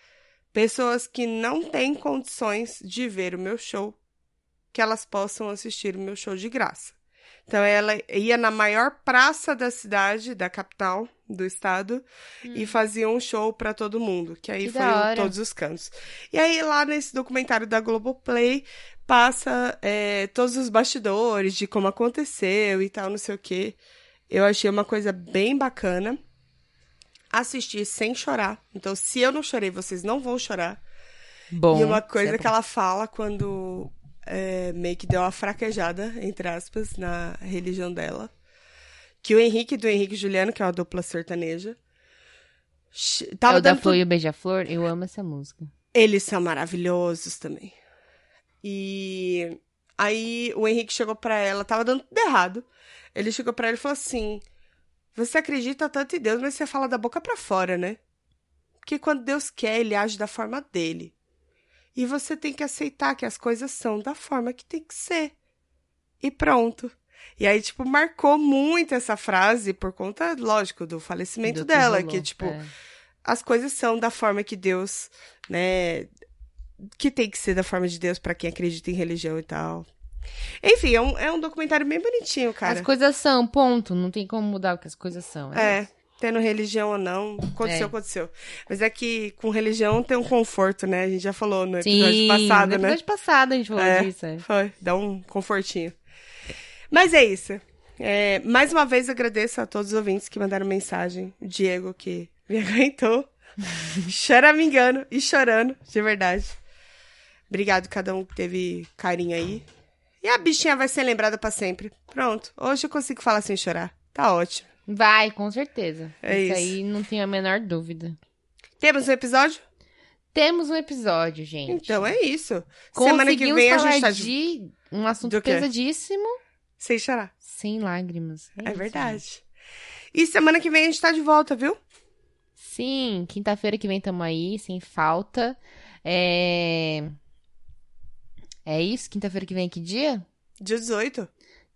pessoas que não têm condições de ver o meu show, que elas possam assistir o meu show de graça. Então ela ia na maior praça da cidade, da capital do estado, e fazia um show pra todo mundo, que aí Que foi em todos os cantos. E aí lá nesse documentário da Globoplay passa é, todos os bastidores de como aconteceu e tal, não sei o quê. Eu achei uma coisa bem bacana. Assisti sem chorar. Então, se eu não chorei, vocês não vão chorar. Bom. E uma coisa isso é que ela fala quando é, meio que deu uma fraquejada, entre aspas, na religião dela. Que o Henrique do Henrique Juliano, que é uma dupla sertaneja, ch- É tava o da Flor e o Beija-Flor. Eu amo essa música. eles são maravilhosos também. E aí o Henrique chegou pra ela, tava dando tudo errado. Ele chegou pra ela e falou assim: Você acredita tanto em Deus, mas você fala da boca pra fora, né? Porque quando Deus quer, ele age da forma dele. E você tem que aceitar que as coisas são da forma que tem que ser. E pronto. E aí, tipo, marcou muito essa frase por conta, lógico, do falecimento Do que dela. rolou. Que, tipo, É. as coisas são da forma que Deus, né, que tem que ser da forma de Deus pra quem acredita em religião e tal. Enfim, é um, é um documentário bem bonitinho, cara. As coisas são, ponto. Não tem como mudar o que as coisas são. É, tendo religião ou não, aconteceu, É. aconteceu. Mas é que com religião tem um conforto, né? A gente já falou no episódio Sim, passado, no né? episódio passado a gente falou É. disso. É. Foi, dá um confortinho. Mas é isso. É, mais uma vez agradeço a todos os ouvintes que mandaram mensagem. O Diego, que me aguentou, choramingando e chorando, de verdade. Obrigado a cada um que teve carinho aí. E a bichinha vai ser lembrada pra sempre. Pronto. Hoje eu consigo falar sem chorar. Tá ótimo. Vai, com certeza. É isso, isso. aí não tenho a menor dúvida. Temos um episódio? Temos um episódio, gente. Então é isso. Semana que vem a gente tá de... de um assunto pesadíssimo sem chorar. sem lágrimas. É, isso, gente. verdade. E semana que vem a gente tá de volta, viu? Sim, quinta-feira que vem tamo aí, sem falta. É... É isso? Quinta-feira que vem que dia? Dia 18.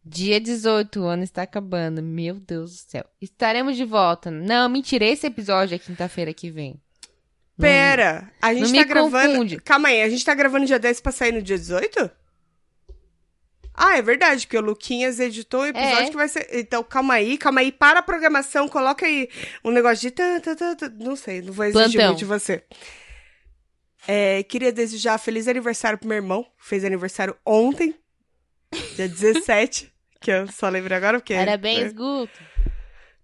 Dia 18, o ano está acabando. Meu Deus do céu. Estaremos de volta. Não, mentira, esse episódio é quinta-feira que vem. Não- Pera, a gente não tá gravando. confunde. Calma aí, a gente tá gravando dia 10 pra sair no dia 18? Ah, é verdade, porque o Luquinhas editou o episódio É. que vai ser. Então, calma aí, calma aí, para a programação, coloca aí um negócio de. tan, tan, tan, tan. Não sei, não vou exigir Plantão. muito de você. É, queria desejar feliz aniversário pro meu irmão, fez aniversário ontem, dia 17, que eu só lembro agora porque. Parabéns, Guto.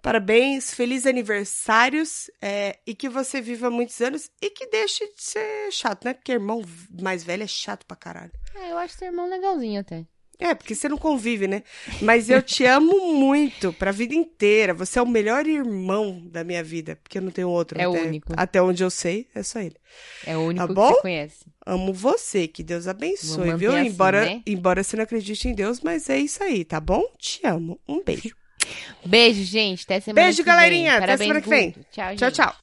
Parabéns, feliz aniversários é, e que você viva muitos anos e que deixe de ser chato, né? Porque irmão mais velho é chato pra caralho. É, eu acho seu irmão legalzinho até. É, porque você não convive, né? Mas eu te amo muito pra vida inteira. Você é o melhor irmão da minha vida, porque eu não tenho outro. É o único. Até onde eu sei, é só ele. É o único Tá que bom? você conhece. Amo você, que Deus abençoe, viu? assim, embora, né? embora você não acredite em Deus, mas é isso aí, tá bom? Te amo. Um beijo. Beijo, gente. Até semana Beijo, que vem. galerinha. Até semana que vem. Tchau, Tchau, gente. tchau.